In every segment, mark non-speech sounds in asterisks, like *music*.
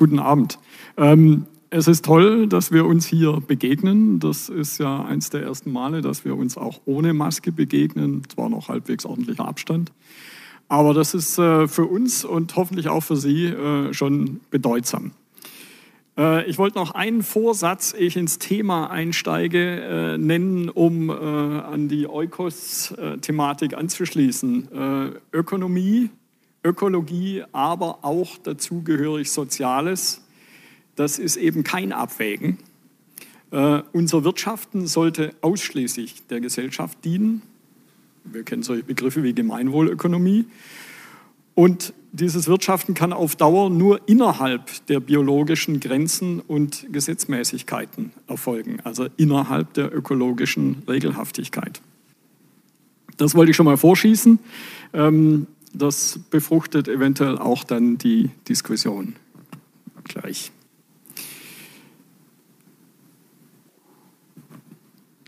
guten Abend. Ähm, es ist toll, dass wir uns hier begegnen. Das ist ja eins der ersten Male, dass wir uns auch ohne Maske begegnen. Zwar noch halbwegs ordentlicher Abstand. Aber das ist äh, für uns und hoffentlich auch für Sie äh, schon bedeutsam. Äh, ich wollte noch einen Vorsatz, ehe ich ins Thema einsteige, äh, nennen, um äh, an die Eukos-Thematik anzuschließen. Ökonomie, Ökologie, aber auch dazugehörig Soziales, das ist eben kein Abwägen. unser Wirtschaften sollte ausschließlich der Gesellschaft dienen. Wir kennen solche Begriffe wie Gemeinwohlökonomie. Und dieses Wirtschaften kann auf Dauer nur innerhalb der biologischen Grenzen und Gesetzmäßigkeiten erfolgen, also innerhalb der ökologischen Regelhaftigkeit. Das wollte ich schon mal vorschießen. Ähm, das befruchtet eventuell auch dann die Diskussion gleich.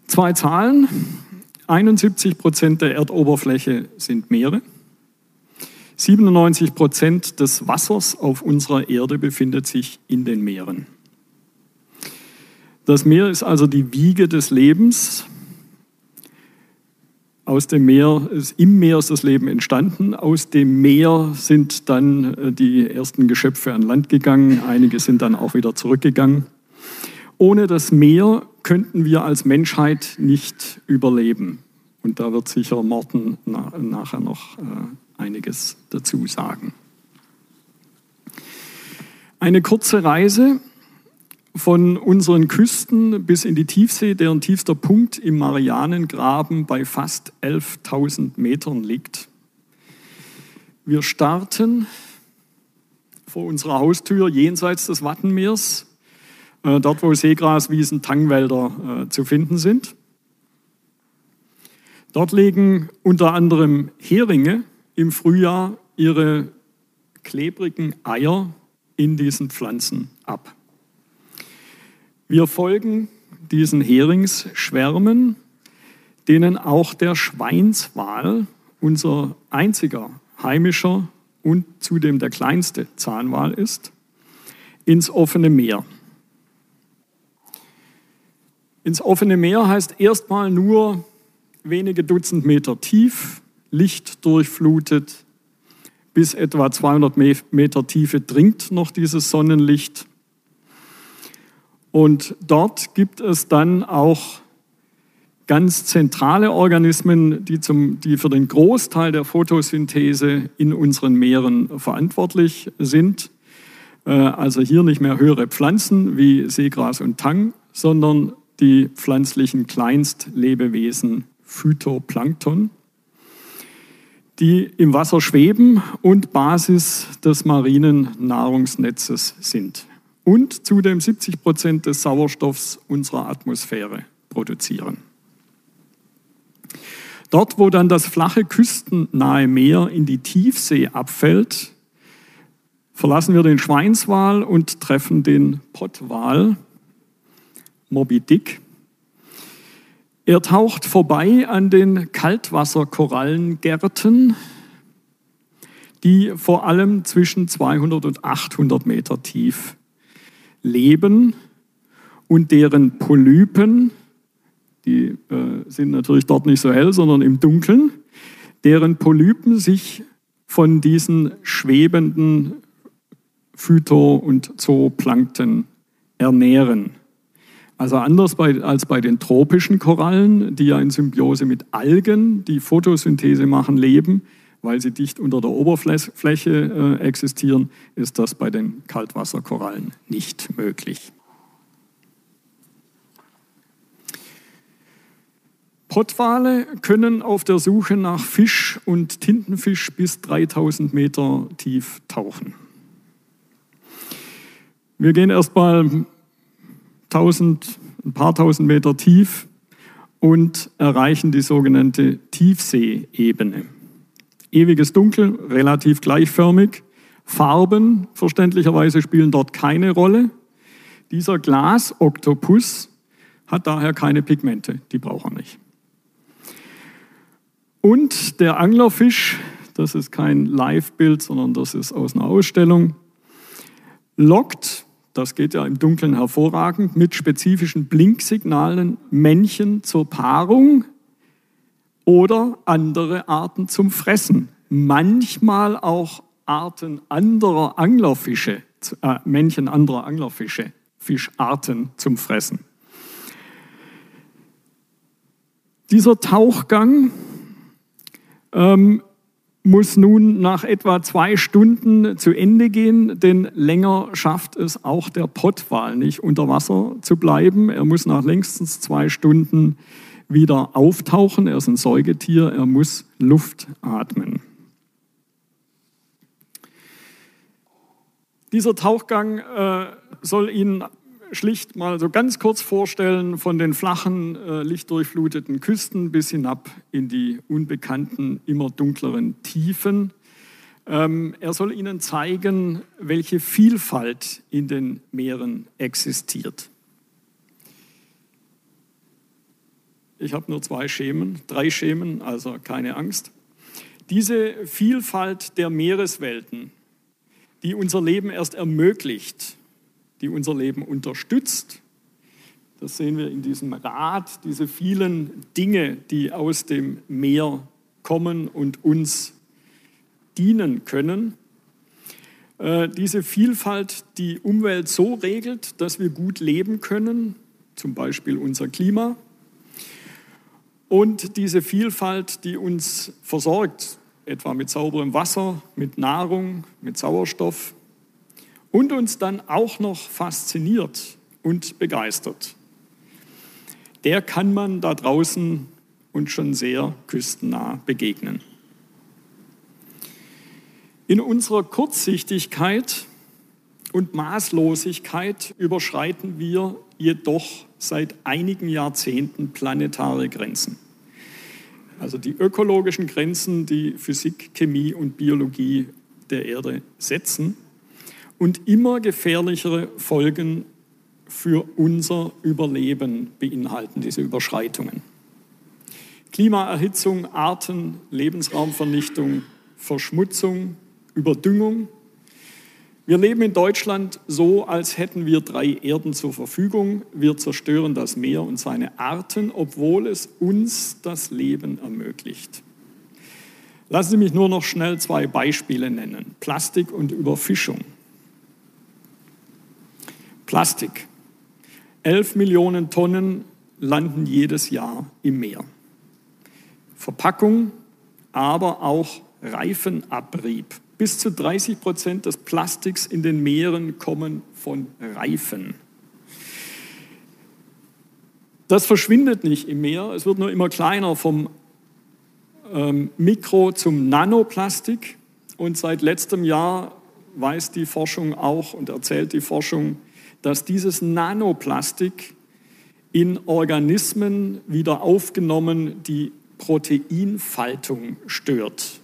Zwei Zahlen. 71 Prozent der Erdoberfläche sind Meere. 97 Prozent des Wassers auf unserer Erde befindet sich in den Meeren. Das Meer ist also die Wiege des Lebens. Aus dem Meer, im Meer ist das Leben entstanden. Aus dem Meer sind dann äh, die ersten Geschöpfe an Land gegangen. Einige sind dann auch wieder zurückgegangen. Ohne das Meer könnten wir als Menschheit nicht überleben. Und da wird sicher Morten nachher noch äh, einiges dazu sagen. Eine kurze Reise von unseren Küsten bis in die Tiefsee, deren tiefster Punkt im Marianengraben bei fast 11.000 Metern liegt. Wir starten vor unserer Haustür jenseits des Wattenmeers, äh, dort wo Seegraswiesen, Tangwälder äh, zu finden sind. Dort legen unter anderem Heringe im Frühjahr ihre klebrigen Eier in diesen Pflanzen ab. Wir folgen diesen Heringsschwärmen, denen auch der Schweinswal, unser einziger heimischer und zudem der kleinste Zahnwal ist, ins offene Meer. Ins offene Meer heißt erstmal nur wenige Dutzend Meter tief, lichtdurchflutet. Bis etwa 200 Meter Tiefe dringt noch dieses Sonnenlicht. Und dort gibt es dann auch ganz zentrale Organismen, die, zum, die für den Großteil der Photosynthese in unseren Meeren verantwortlich sind. Äh, also hier nicht mehr höhere Pflanzen wie Seegras und Tang, sondern die pflanzlichen Kleinstlebewesen Phytoplankton die im Wasser schweben und Basis des marinen Nahrungsnetzes sind und zudem 70 Prozent des Sauerstoffs unserer Atmosphäre produzieren. Dort, wo dann das flache küstennahe Meer in die Tiefsee abfällt, verlassen wir den Schweinswal und treffen den Pottwal, Moby Dick, er taucht vorbei an den Kaltwasserkorallengärten, die vor allem zwischen 200 und 800 Meter tief leben und deren Polypen, die äh, sind natürlich dort nicht so hell, sondern im Dunkeln, deren Polypen sich von diesen schwebenden Phyto- und Zooplankten ernähren. Also anders bei, als bei den tropischen Korallen, die ja in Symbiose mit Algen, die Photosynthese machen, leben, weil sie dicht unter der Oberfläche äh, existieren, ist das bei den Kaltwasserkorallen nicht möglich. Pottwale können auf der Suche nach Fisch und Tintenfisch bis 3000 Meter tief tauchen. Wir gehen erstmal 1000, ein paar tausend Meter tief und erreichen die sogenannte Tiefseeebene. Ewiges Dunkel, relativ gleichförmig. Farben, verständlicherweise, spielen dort keine Rolle. Dieser Glasoktopus hat daher keine Pigmente, die braucht er nicht. Und der Anglerfisch, das ist kein Live-Bild, sondern das ist aus einer Ausstellung, lockt, das geht ja im Dunkeln hervorragend, mit spezifischen Blinksignalen Männchen zur Paarung oder andere Arten zum Fressen. Manchmal auch Arten anderer Anglerfische, äh, Männchen anderer Anglerfische, Fischarten zum Fressen. Dieser Tauchgang ähm, muss nun nach etwa zwei Stunden zu Ende gehen, denn länger schafft es auch der Pottwal nicht unter Wasser zu bleiben. Er muss nach längstens zwei Stunden wieder auftauchen. Er ist ein Säugetier, er muss Luft atmen. Dieser Tauchgang äh, soll Ihnen schlicht mal so ganz kurz vorstellen, von den flachen, äh, lichtdurchfluteten Küsten bis hinab in die unbekannten, immer dunkleren Tiefen. Ähm, er soll Ihnen zeigen, welche Vielfalt in den Meeren existiert. Ich habe nur zwei Schemen, drei Schemen, also keine Angst. Diese Vielfalt der Meereswelten, die unser Leben erst ermöglicht, die unser Leben unterstützt. Das sehen wir in diesem Rad, diese vielen Dinge, die aus dem Meer kommen und uns dienen können. Äh, diese Vielfalt die Umwelt so regelt, dass wir gut leben können, zum Beispiel unser Klima. Und diese Vielfalt, die uns versorgt, etwa mit sauberem Wasser, mit Nahrung, mit Sauerstoff, und uns dann auch noch fasziniert und begeistert. Der kann man da draußen und schon sehr küstennah begegnen. In unserer Kurzsichtigkeit und Maßlosigkeit überschreiten wir jedoch seit einigen Jahrzehnten planetare Grenzen. Also die ökologischen Grenzen, die Physik, Chemie und Biologie der Erde setzen und immer gefährlichere Folgen für unser Überleben beinhalten, diese Überschreitungen. Klimaerhitzung, Arten, Lebensraumvernichtung, Verschmutzung, Überdüngung. Wir leben in Deutschland so, als hätten wir drei Erden zur Verfügung. Wir zerstören das Meer und seine Arten, obwohl es uns das Leben ermöglicht. Lassen Sie mich nur noch schnell zwei Beispiele nennen. Plastik und Überfischung. Plastik. 11 Millionen Tonnen landen jedes Jahr im Meer. Verpackung, aber auch Reifenabrieb. Bis zu 30 Prozent des Plastiks in den Meeren kommen von Reifen. Das verschwindet nicht im Meer, es wird nur immer kleiner vom ähm, Mikro zum Nanoplastik. Und seit letztem Jahr weiß die Forschung auch und erzählt die Forschung, dass dieses Nanoplastik in Organismen wieder aufgenommen die Proteinfaltung stört.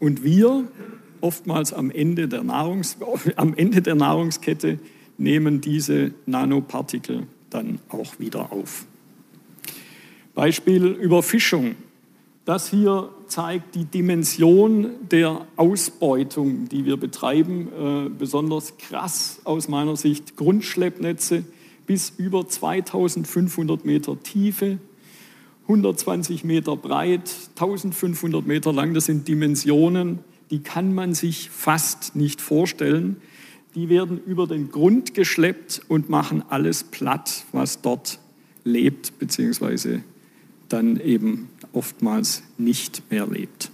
Und wir, oftmals am Ende der, Nahrungs *laughs* am Ende der Nahrungskette, nehmen diese Nanopartikel dann auch wieder auf. Beispiel Überfischung. Das hier zeigt die Dimension der Ausbeutung, die wir betreiben. Äh, besonders krass aus meiner Sicht Grundschleppnetze bis über 2500 Meter Tiefe, 120 Meter breit, 1500 Meter lang. Das sind Dimensionen, die kann man sich fast nicht vorstellen. Die werden über den Grund geschleppt und machen alles platt, was dort lebt bzw. dann eben oftmals nicht mehr lebt.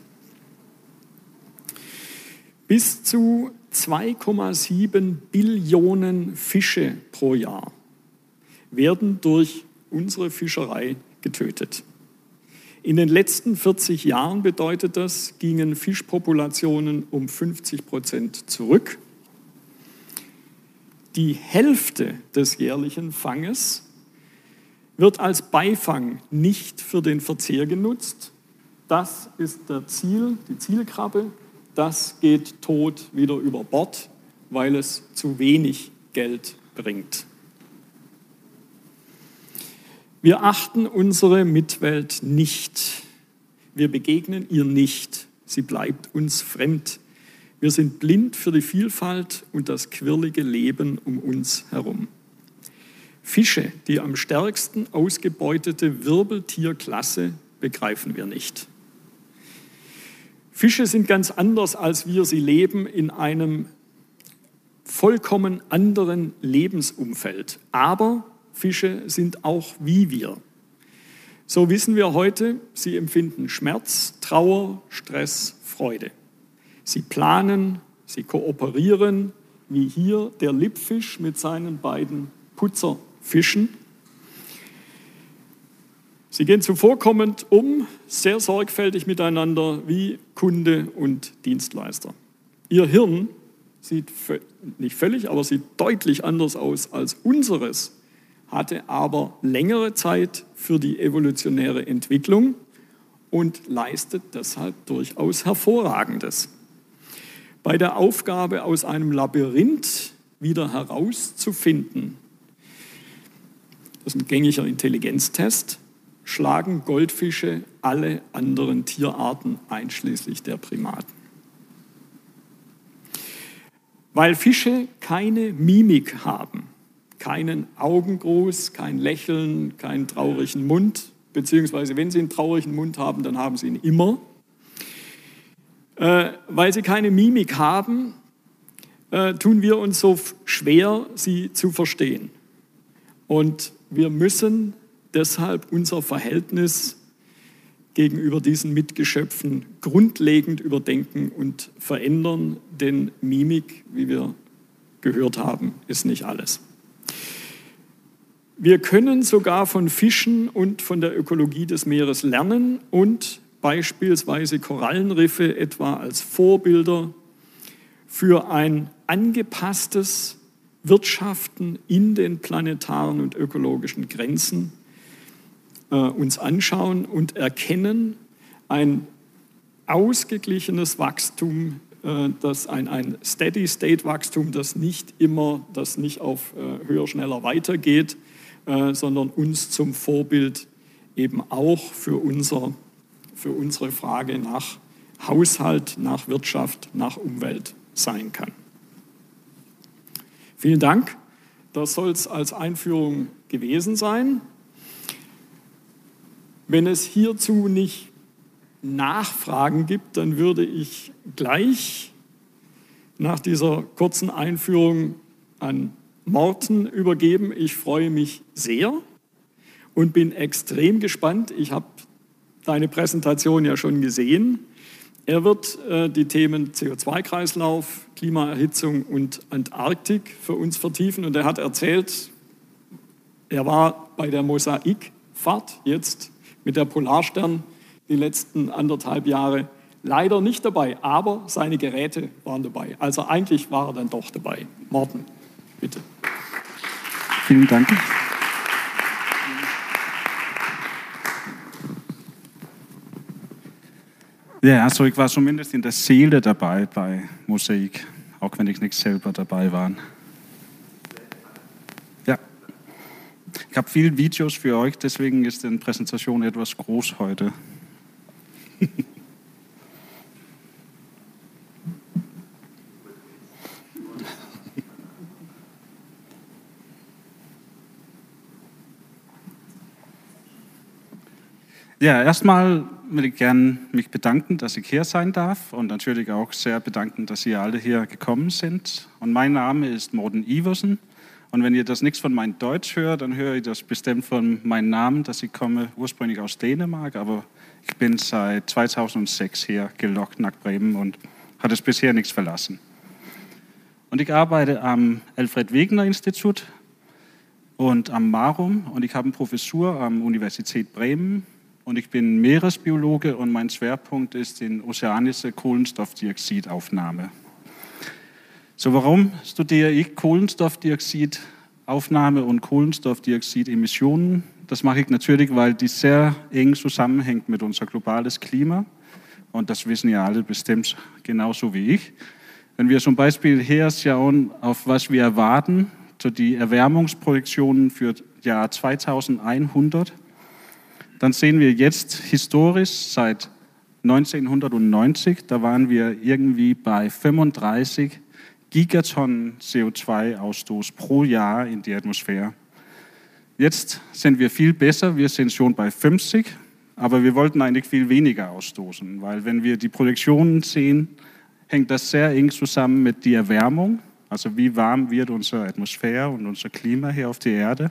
Bis zu 2,7 Billionen Fische pro Jahr werden durch unsere Fischerei getötet. In den letzten 40 Jahren bedeutet das, gingen Fischpopulationen um 50 Prozent zurück. Die Hälfte des jährlichen Fanges wird als Beifang nicht für den Verzehr genutzt. Das ist der Ziel, die Zielkrabbe. Das geht tot wieder über Bord, weil es zu wenig Geld bringt. Wir achten unsere Mitwelt nicht. Wir begegnen ihr nicht. Sie bleibt uns fremd. Wir sind blind für die Vielfalt und das quirlige Leben um uns herum. Fische, die am stärksten ausgebeutete Wirbeltierklasse, begreifen wir nicht. Fische sind ganz anders als wir. Sie leben in einem vollkommen anderen Lebensumfeld. Aber Fische sind auch wie wir. So wissen wir heute, sie empfinden Schmerz, Trauer, Stress, Freude. Sie planen, sie kooperieren, wie hier der Lippfisch mit seinen beiden Putzerfischen. Sie gehen zuvorkommend um, sehr sorgfältig miteinander wie Kunde und Dienstleister. Ihr Hirn sieht nicht völlig, aber sieht deutlich anders aus als unseres, hatte aber längere Zeit für die evolutionäre Entwicklung und leistet deshalb durchaus Hervorragendes. Bei der Aufgabe, aus einem Labyrinth wieder herauszufinden, das ist ein gängiger Intelligenztest, schlagen Goldfische alle anderen Tierarten einschließlich der Primaten. Weil Fische keine Mimik haben, keinen Augengruß, kein Lächeln, keinen traurigen Mund, beziehungsweise wenn sie einen traurigen Mund haben, dann haben sie ihn immer. Äh, weil sie keine Mimik haben, äh, tun wir uns so schwer, sie zu verstehen. Und wir müssen deshalb unser Verhältnis gegenüber diesen Mitgeschöpfen grundlegend überdenken und verändern, denn Mimik, wie wir gehört haben, ist nicht alles. Wir können sogar von Fischen und von der Ökologie des Meeres lernen und beispielsweise Korallenriffe etwa als Vorbilder für ein angepasstes Wirtschaften in den planetaren und ökologischen Grenzen äh, uns anschauen und erkennen, ein ausgeglichenes Wachstum, äh, das ein, ein Steady-State-Wachstum, das nicht immer, das nicht auf äh, höher, schneller weitergeht, äh, sondern uns zum Vorbild eben auch für, unser, für unsere Frage nach Haushalt, nach Wirtschaft, nach Umwelt sein kann. Vielen Dank. Das soll es als Einführung gewesen sein. Wenn es hierzu nicht Nachfragen gibt, dann würde ich gleich nach dieser kurzen Einführung an Morten übergeben. Ich freue mich sehr und bin extrem gespannt. Ich habe deine Präsentation ja schon gesehen. Er wird äh, die Themen CO2-Kreislauf, Klimaerhitzung und Antarktik für uns vertiefen. Und er hat erzählt, er war bei der Mosaikfahrt jetzt mit der Polarstern die letzten anderthalb Jahre leider nicht dabei, aber seine Geräte waren dabei. Also eigentlich war er dann doch dabei. Morten, bitte. Vielen Dank. Ja, also ich war zumindest in der Seele dabei bei Mosaik, auch wenn ich nicht selber dabei war. Ja, ich habe viele Videos für euch, deswegen ist die Präsentation etwas groß heute. *laughs* Ja, erstmal will ich gerne mich bedanken, dass ich hier sein darf und natürlich auch sehr bedanken, dass ihr alle hier gekommen sind. Und mein Name ist Morten Iversen. Und wenn ihr das nichts von meinem Deutsch hört, dann höre ich das bestimmt von meinem Namen, dass ich komme ursprünglich aus Dänemark, aber ich bin seit 2006 hier gelockt nach Bremen und hat es bisher nichts verlassen. Und ich arbeite am Alfred Wegener Institut und am Marum und ich habe eine Professur am Universität Bremen und ich bin Meeresbiologe und mein Schwerpunkt ist in ozeanische Kohlenstoffdioxidaufnahme. So, warum studiere ich Kohlenstoffdioxidaufnahme und Kohlenstoffdioxidemissionen? Das mache ich natürlich, weil die sehr eng zusammenhängt mit unser globales Klima. Und das wissen ja alle bestimmt genauso wie ich. Wenn wir zum Beispiel her schauen, auf was wir erwarten, so die Erwärmungsprojektionen für Jahr 2100, dann sehen wir jetzt historisch seit 1990, da waren wir irgendwie bei 35 Gigatonnen CO2-Ausstoß pro Jahr in die Atmosphäre. Jetzt sind wir viel besser, wir sind schon bei 50, aber wir wollten eigentlich viel weniger ausstoßen, weil wenn wir die Projektionen sehen, hängt das sehr eng zusammen mit der Erwärmung, also wie warm wird unsere Atmosphäre und unser Klima hier auf der Erde.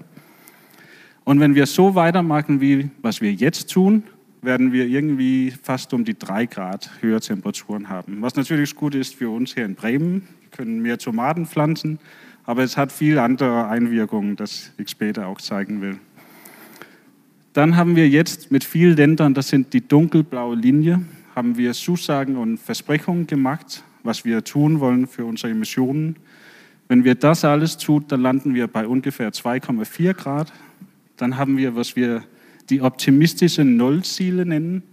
Und wenn wir so weitermachen, wie was wir jetzt tun, werden wir irgendwie fast um die drei Grad höhere Temperaturen haben. Was natürlich gut ist für uns hier in Bremen. Wir können mehr Tomaten pflanzen, aber es hat viel andere Einwirkungen, das ich später auch zeigen will. Dann haben wir jetzt mit vielen Ländern, das sind die dunkelblaue Linie, haben wir Zusagen und Versprechungen gemacht, was wir tun wollen für unsere Emissionen. Wenn wir das alles tun, dann landen wir bei ungefähr 2,4 Grad. Dann haben wir, was wir die optimistischen Nullziele nennen.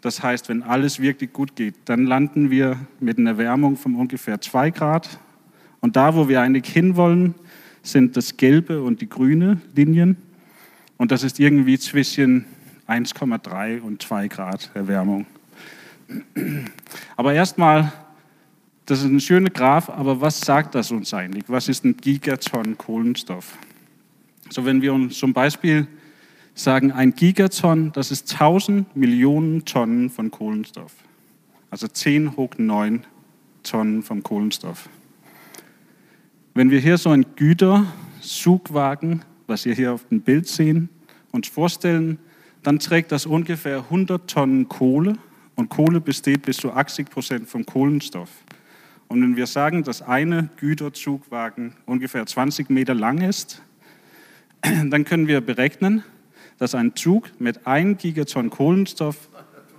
Das heißt, wenn alles wirklich gut geht, dann landen wir mit einer Erwärmung von ungefähr 2 Grad. Und da, wo wir eigentlich hinwollen, sind das gelbe und die grüne Linien. Und das ist irgendwie zwischen 1,3 und 2 Grad Erwärmung. Aber erstmal, das ist ein schöner Graph, aber was sagt das uns eigentlich? Was ist ein Gigaton Kohlenstoff? So, wenn wir uns zum Beispiel sagen, ein Gigaton, das ist 1000 Millionen Tonnen von Kohlenstoff. Also 10 hoch 9 Tonnen vom Kohlenstoff. Wenn wir hier so einen Güterzugwagen, was ihr hier auf dem Bild sehen, uns vorstellen, dann trägt das ungefähr 100 Tonnen Kohle und Kohle besteht bis zu 80 Prozent vom Kohlenstoff. Und wenn wir sagen, dass eine Güterzugwagen ungefähr 20 Meter lang ist, *clears throat* dann können wir berechnen, dass ein Zug mit 1 Gigaton Kohlenstoff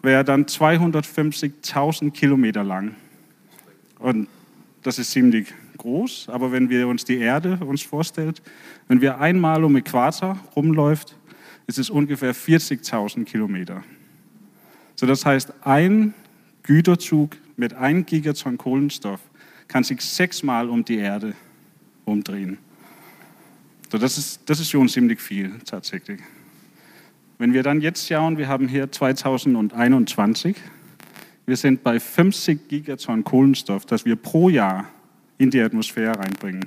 wäre dann 250.000 Kilometer lang. Und das ist ziemlich groß, aber wenn wir uns die Erde uns vorstellen, wenn wir einmal um Äquator rumläuft, ist es ungefähr 40.000 Kilometer. So, das heißt, ein Güterzug mit 1 Gigaton Kohlenstoff kann sich sechsmal um die Erde umdrehen. So, das, ist, das ist schon ziemlich viel tatsächlich. Wenn wir dann jetzt schauen, wir haben hier 2021, wir sind bei 50 Gigaton Kohlenstoff, das wir pro Jahr in die Atmosphäre reinbringen.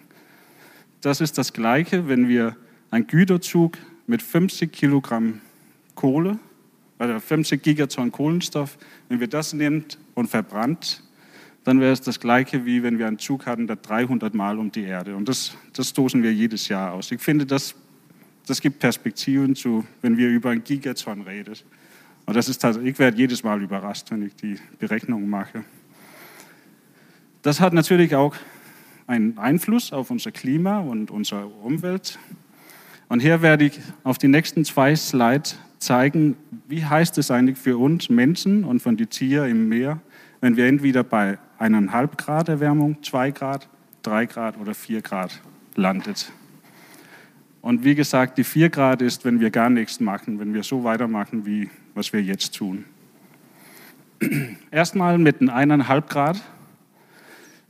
Das ist das Gleiche, wenn wir einen Güterzug mit 50 Kilogramm Kohle, also 50 Gigaton Kohlenstoff, wenn wir das nimmt und verbrannt, dann wäre es das Gleiche, wie wenn wir einen Zug hatten, der 300 Mal um die Erde. Und das, das stoßen wir jedes Jahr aus. Ich finde, das das gibt Perspektiven zu, wenn wir über ein Gigaton reden. Und das ist ich werde jedes Mal überrascht, wenn ich die Berechnung mache. Das hat natürlich auch einen Einfluss auf unser Klima und unsere Umwelt. Und hier werde ich auf die nächsten zwei Slides zeigen, wie heißt es eigentlich für uns Menschen und von den Tieren im Meer, wenn wir entweder bei eineinhalb Grad Erwärmung, zwei Grad, drei Grad oder vier Grad landet. Und wie gesagt, die 4 Grad ist, wenn wir gar nichts machen, wenn wir so weitermachen, wie was wir jetzt tun. Erstmal mit den 1,5 Grad.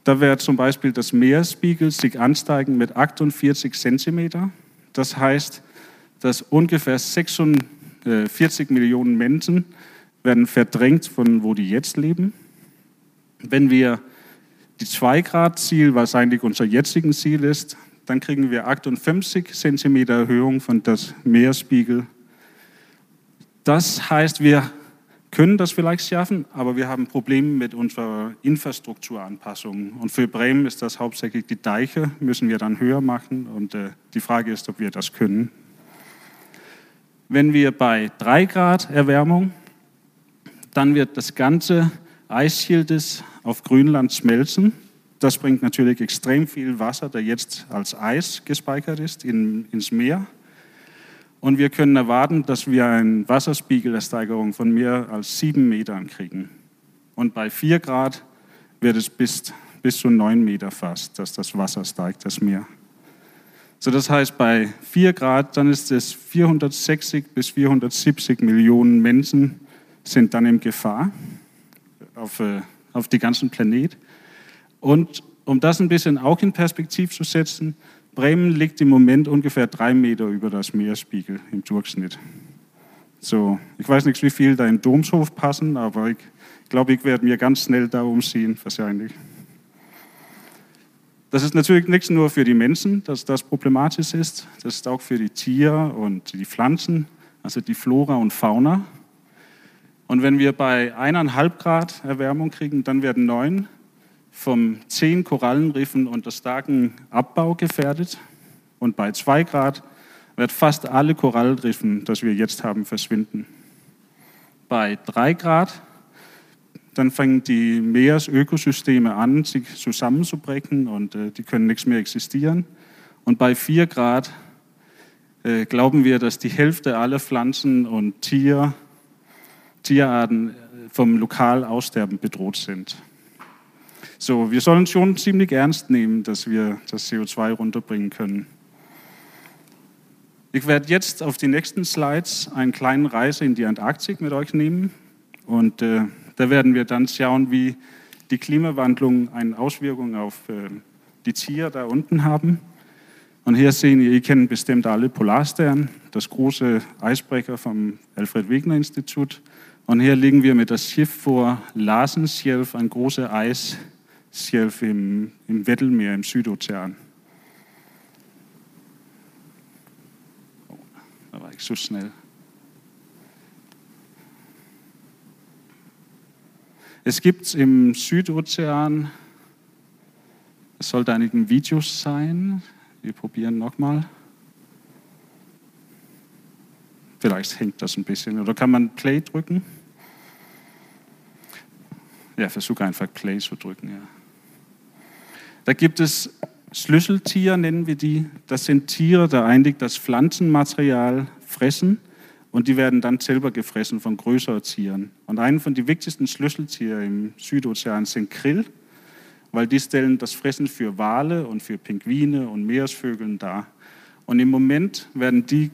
Da wird zum Beispiel das Meeresspiegel sich ansteigen mit 48 Zentimeter. Das heißt, dass ungefähr 46 Millionen Menschen werden verdrängt von wo die jetzt leben. Wenn wir die 2 Grad Ziel, was eigentlich unser jetziges Ziel ist, dann kriegen wir 58 cm Erhöhung von das Meerspiegel. Das heißt, wir können das vielleicht schaffen, aber wir haben Probleme mit unserer Infrastrukturanpassung. Und für Bremen ist das hauptsächlich die Deiche, müssen wir dann höher machen. Und äh, die Frage ist, ob wir das können. Wenn wir bei 3 Grad Erwärmung, dann wird das ganze Eisschildes auf Grönland schmelzen. Das bringt natürlich extrem viel Wasser, der jetzt als Eis gespeichert ist, in, ins Meer. Und wir können erwarten, dass wir eine Wasserspiegelersteigerung von mehr als sieben Metern kriegen. Und bei vier Grad wird es bis, bis zu neun Meter fast, dass das Wasser steigt, das Meer. So, das heißt, bei vier Grad, dann ist es 460 bis 470 Millionen Menschen sind dann in Gefahr auf, äh, auf die ganzen Planet. Und um das ein bisschen auch in Perspektive zu setzen, Bremen liegt im Moment ungefähr drei Meter über das Meerspiegel im Durchschnitt. So, ich weiß nicht, wie viel da in Domshof passen, aber ich glaube, ich werde mir ganz schnell da umziehen, wahrscheinlich. Das ist natürlich nicht nur für die Menschen, dass das problematisch ist, das ist auch für die Tiere und die Pflanzen, also die Flora und Fauna. Und wenn wir bei eineinhalb Grad Erwärmung kriegen, dann werden neun vom zehn Korallenriffen unter starken Abbau gefährdet. Und bei zwei Grad wird fast alle Korallenriffen, das wir jetzt haben, verschwinden. Bei drei Grad dann fangen die Meeresökosysteme an, sich zusammenzubrechen und äh, die können nichts mehr existieren. Und bei 4 Grad äh, glauben wir, dass die Hälfte aller Pflanzen und Tier, Tierarten äh, vom Lokalaussterben bedroht sind. So, wir sollen schon ziemlich ernst nehmen, dass wir das CO2 runterbringen können. Ich werde jetzt auf die nächsten Slides eine kleine Reise in die Antarktik mit euch nehmen und äh, da werden wir dann schauen, wie die Klimawandlung eine Auswirkung auf äh, die Tiere da unten haben. Und hier sehen ihr, ihr kennt bestimmt alle Polarstern, das große Eisbrecher vom Alfred Wegener Institut. Und hier liegen wir mit das Schiff vor Larsenschelf, ein großer Eisschelf im, im Weddellmeer im Südozean. Oh, da war ich so schnell. Es gibt im Südozean, es sollte einigen Videos sein. Wir probieren nochmal. Vielleicht hängt das ein bisschen. Oder kann man Play drücken? Ja, versuche einfach Play zu drücken. Ja. Da gibt es Schlüsseltiere, nennen wir die. Das sind Tiere, da eigentlich das Pflanzenmaterial fressen und die werden dann selber gefressen von größeren Tieren. Und einen von den wichtigsten Schlüsseltieren im Südozean sind Krill, weil die stellen das Fressen für Wale und für Pinguine und Meeresvögeln dar. Und im Moment werden die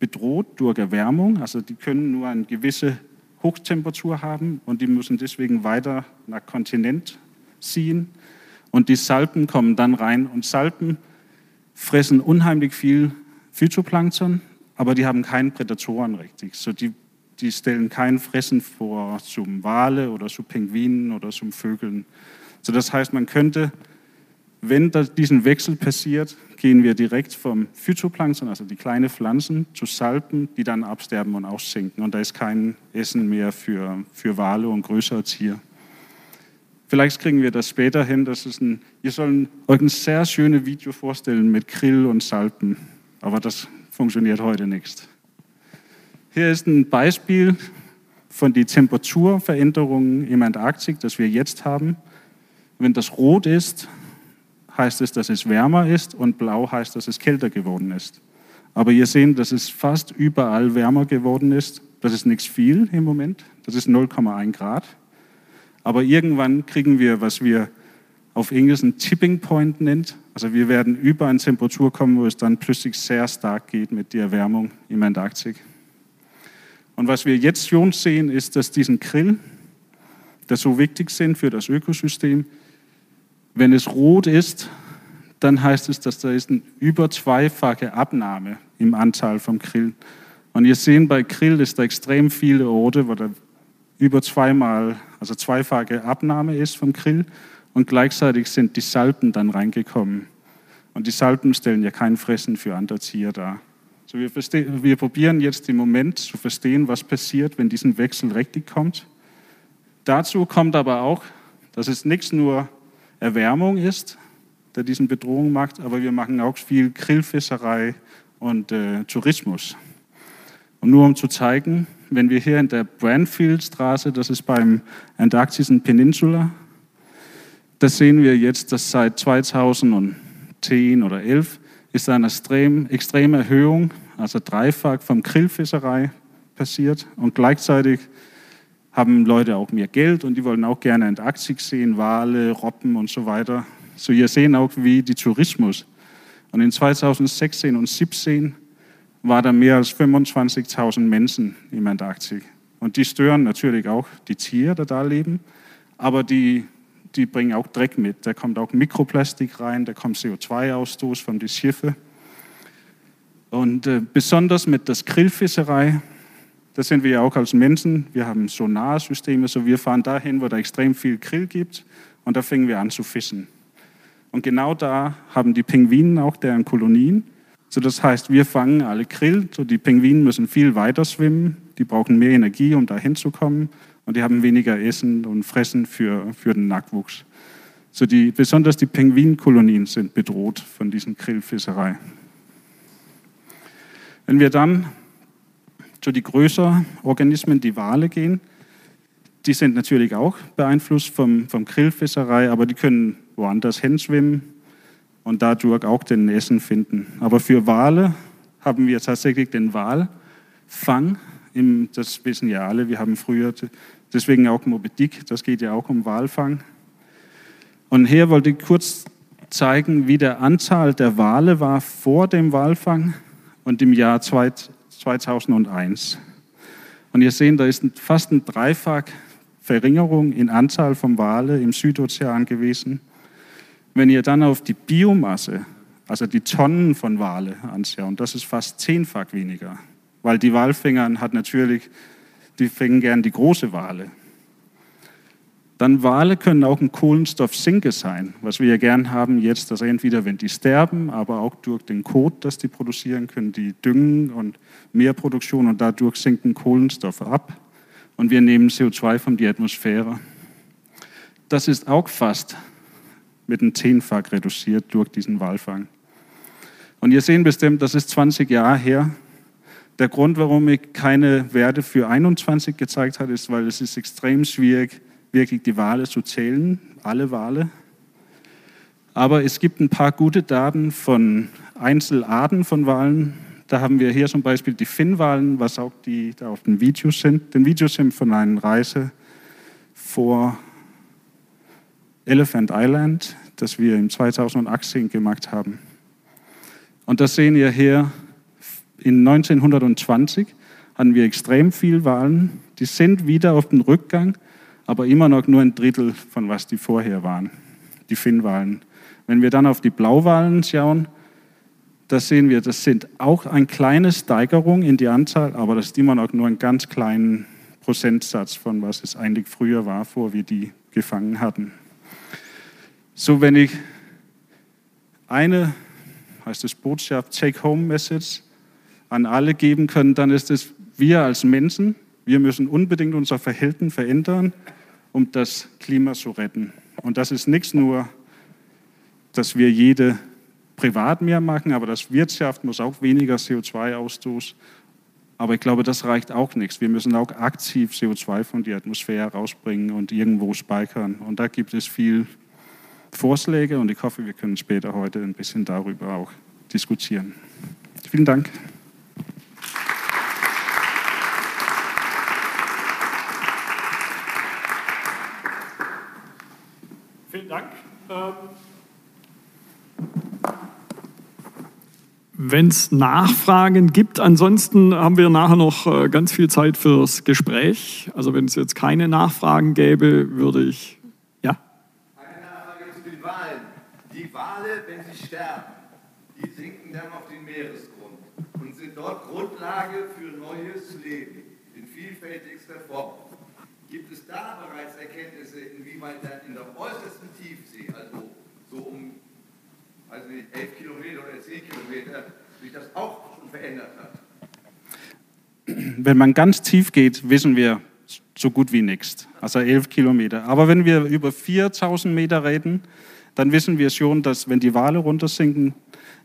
bedroht durch Erwärmung, also die können nur eine gewisse Hochtemperatur haben und die müssen deswegen weiter nach Kontinent ziehen. Und die Salpen kommen dann rein und Salpen fressen unheimlich viel Phytoplankton, aber die haben keinen Prädatoren richtig. So die, die stellen kein Fressen vor zum Wale oder zu Pinguinen oder zum Vögeln. So das heißt, man könnte, wenn diesen Wechsel passiert, gehen wir direkt vom Phytoplankton, also die kleinen Pflanzen, zu Salpen, die dann absterben und aussinken. Und da ist kein Essen mehr für, für Wale und größere Tiere. Vielleicht kriegen wir das später hin. Das ist ein, ihr sollt euch ein sehr schönes Video vorstellen mit Grill und Salpen. Aber das funktioniert heute nicht. Hier ist ein Beispiel von den Temperaturveränderungen im Antarktik, das wir jetzt haben. Wenn das rot ist, heißt es, dass es wärmer ist und blau heißt, dass es kälter geworden ist. Aber ihr seht, dass es fast überall wärmer geworden ist. Das ist nichts viel im Moment. Das ist 0,1 Grad. Aber irgendwann kriegen wir, was wir auf Englisch einen Tipping Point nennt. Also wir werden über eine Temperatur kommen, wo es dann plötzlich sehr stark geht mit der Erwärmung im Antarktik. Und was wir jetzt schon sehen, ist, dass diesen Krill, das so wichtig sind für das Ökosystem, wenn es rot ist, dann heißt es, dass da ist eine über zweifache Abnahme im Anteil vom Krill. Und ihr seht bei Krill ist da extrem viele Orte, wo da über zweimal, also zweifache Abnahme ist vom Krill und gleichzeitig sind die Salpen dann reingekommen. Und die Salpen stellen ja kein Fressen für andere Tiere dar. So wir, wir probieren jetzt im Moment zu verstehen, was passiert, wenn diesen Wechsel richtig kommt. Dazu kommt aber auch, dass es nicht nur Erwärmung ist, der diesen Bedrohung macht, aber wir machen auch viel Grillfischerei und äh, Tourismus. Und nur um zu zeigen, wenn wir hier in der Branfield-Straße, das ist beim Antarktischen Peninsula, das sehen wir jetzt, dass seit 2010 oder 11 ist eine extrem, extreme Erhöhung, also dreifach vom Grillfischerei passiert und gleichzeitig haben Leute auch mehr Geld und die wollen auch gerne Antarktik sehen, Wale, Robben und so weiter. So ihr sehen auch, wie die Tourismus. Und in 2016 und 2017 war da mehr als 25.000 Menschen im Antarktik. Und die stören natürlich auch die Tiere, die da leben, aber die die bringen auch Dreck mit. Da kommt auch Mikroplastik rein, da kommt CO2-Ausstoß von den Schiffen. Und äh, besonders mit der Grillfischerei, Das sind wir auch als Menschen. Wir haben Sonarsysteme, so wir fahren dahin, wo da extrem viel Grill gibt und da fingen wir an zu fischen. Und genau da haben die Pinguinen auch deren Kolonien. So das heißt, wir fangen alle Grill. So die Pinguinen müssen viel weiter schwimmen. Die brauchen mehr Energie, um da hinzukommen. Und die haben weniger Essen und Fressen für, für den Nachwuchs. So die, besonders die Pinguinkolonien sind bedroht von diesen Grillfischerei. Wenn wir dann zu die größeren Organismen, die Wale gehen, die sind natürlich auch beeinflusst vom, vom Grillfischerei, aber die können woanders hinschwimmen und dadurch auch den Essen finden. Aber für Wale haben wir tatsächlich den Walfang. Das wissen ja alle, wir haben früher deswegen auch Moby Dick, das geht ja auch um Walfang. Und hier wollte ich kurz zeigen, wie der Anzahl der Wale war vor dem Walfang und im Jahr 2001. Und ihr seht, da ist fast eine dreifach Verringerung in Anzahl von Wale im Südozean gewesen. Wenn ihr dann auf die Biomasse, also die Tonnen von Wale anschaut, das ist fast zehnfach weniger, weil die Walfänger hat natürlich, die fängen gern die große Wale. Dann Wale können auch ein Kohlenstoffsinke sein, was wir ja gern haben jetzt, dass entweder, wenn die sterben, aber auch durch den Kot, das die produzieren, können die düngen und mehr Produktion und dadurch sinken Kohlenstoffe ab und wir nehmen CO2 von der Atmosphäre. Das ist auch fast mit einem Zehnfach reduziert durch diesen Walfang. Und ihr seht bestimmt, das ist 20 Jahre her. Der Grund, warum ich keine Werte für 21 gezeigt habe, ist, weil es ist extrem schwierig, wirklich die Wale zu zählen, alle Wale. Aber es gibt ein paar gute Daten von Einzelarten von Walen. Da haben wir hier zum Beispiel die Finnwalen, was auch die da auf den Videos sind. Den Videos sind von einer Reise vor Elephant Island, das wir im 2018 gemacht haben. Und das sehen wir hier. In 1920 hatten wir extrem viel Walen. Die sind wieder auf den Rückgang aber immer noch nur ein Drittel von was die vorher waren, die Finnwalen. Wenn wir dann auf die Blauwalen schauen, da sehen wir, das sind auch eine kleine Steigerung in die Anzahl, aber das ist immer noch nur ein ganz kleinen Prozentsatz von was es eigentlich früher war, vor wir die gefangen hatten. So, wenn ich eine, heißt es Botschaft, Take-Home-Message an alle geben können, dann ist es, wir als Menschen, wir müssen unbedingt unser Verhalten verändern um das Klima zu retten. Und das ist nichts nur, dass wir jede privat mehr machen, aber das Wirtschaft muss auch weniger CO2 ausstoßen. Aber ich glaube, das reicht auch nichts. Wir müssen auch aktiv CO2 von der Atmosphäre rausbringen und irgendwo speichern. Und da gibt es viel Vorschläge und ich hoffe, wir können später heute ein bisschen darüber auch diskutieren. Vielen Dank. Vielen Dank. Ähm, Wenn es Nachfragen gibt, ansonsten haben wir nachher noch äh, ganz viel Zeit fürs Gespräch. Also wenn es jetzt keine Nachfragen gäbe, würde ich, ja? Eine Nachfrage zu den Wahlen. Die Wale, wenn sie sterben, die sinken dann auf den Meeresgrund und sind dort Grundlage für neues Leben in vielfältigster Form. Gibt es da bereits Erkenntnisse, inwieweit dann in der äußersten Tiefsee, also so um also nicht 11 Kilometer oder 10 Kilometer, sich das auch schon verändert hat? Wenn man ganz tief geht, wissen wir so gut wie nichts, also 11 Kilometer. Aber wenn wir über 4000 Meter reden, dann wissen wir schon, dass wenn die Wale runtersinken,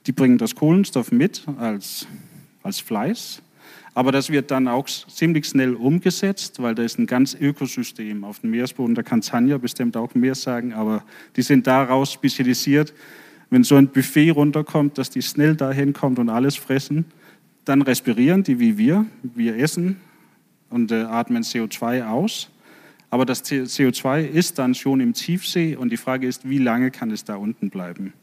die bringen das Kohlenstoff mit als, als Fleiß aber das wird dann auch ziemlich schnell umgesetzt, weil da ist ein ganz Ökosystem auf dem Meeresboden. Da kann Tanja bestimmt auch mehr sagen, aber die sind daraus spezialisiert. Wenn so ein Buffet runterkommt, dass die schnell dahin kommt und alles fressen, dann respirieren die wie wir. Wir essen und äh, atmen CO2 aus. Aber das CO2 ist dann schon im Tiefsee und die Frage ist, wie lange kann es da unten bleiben?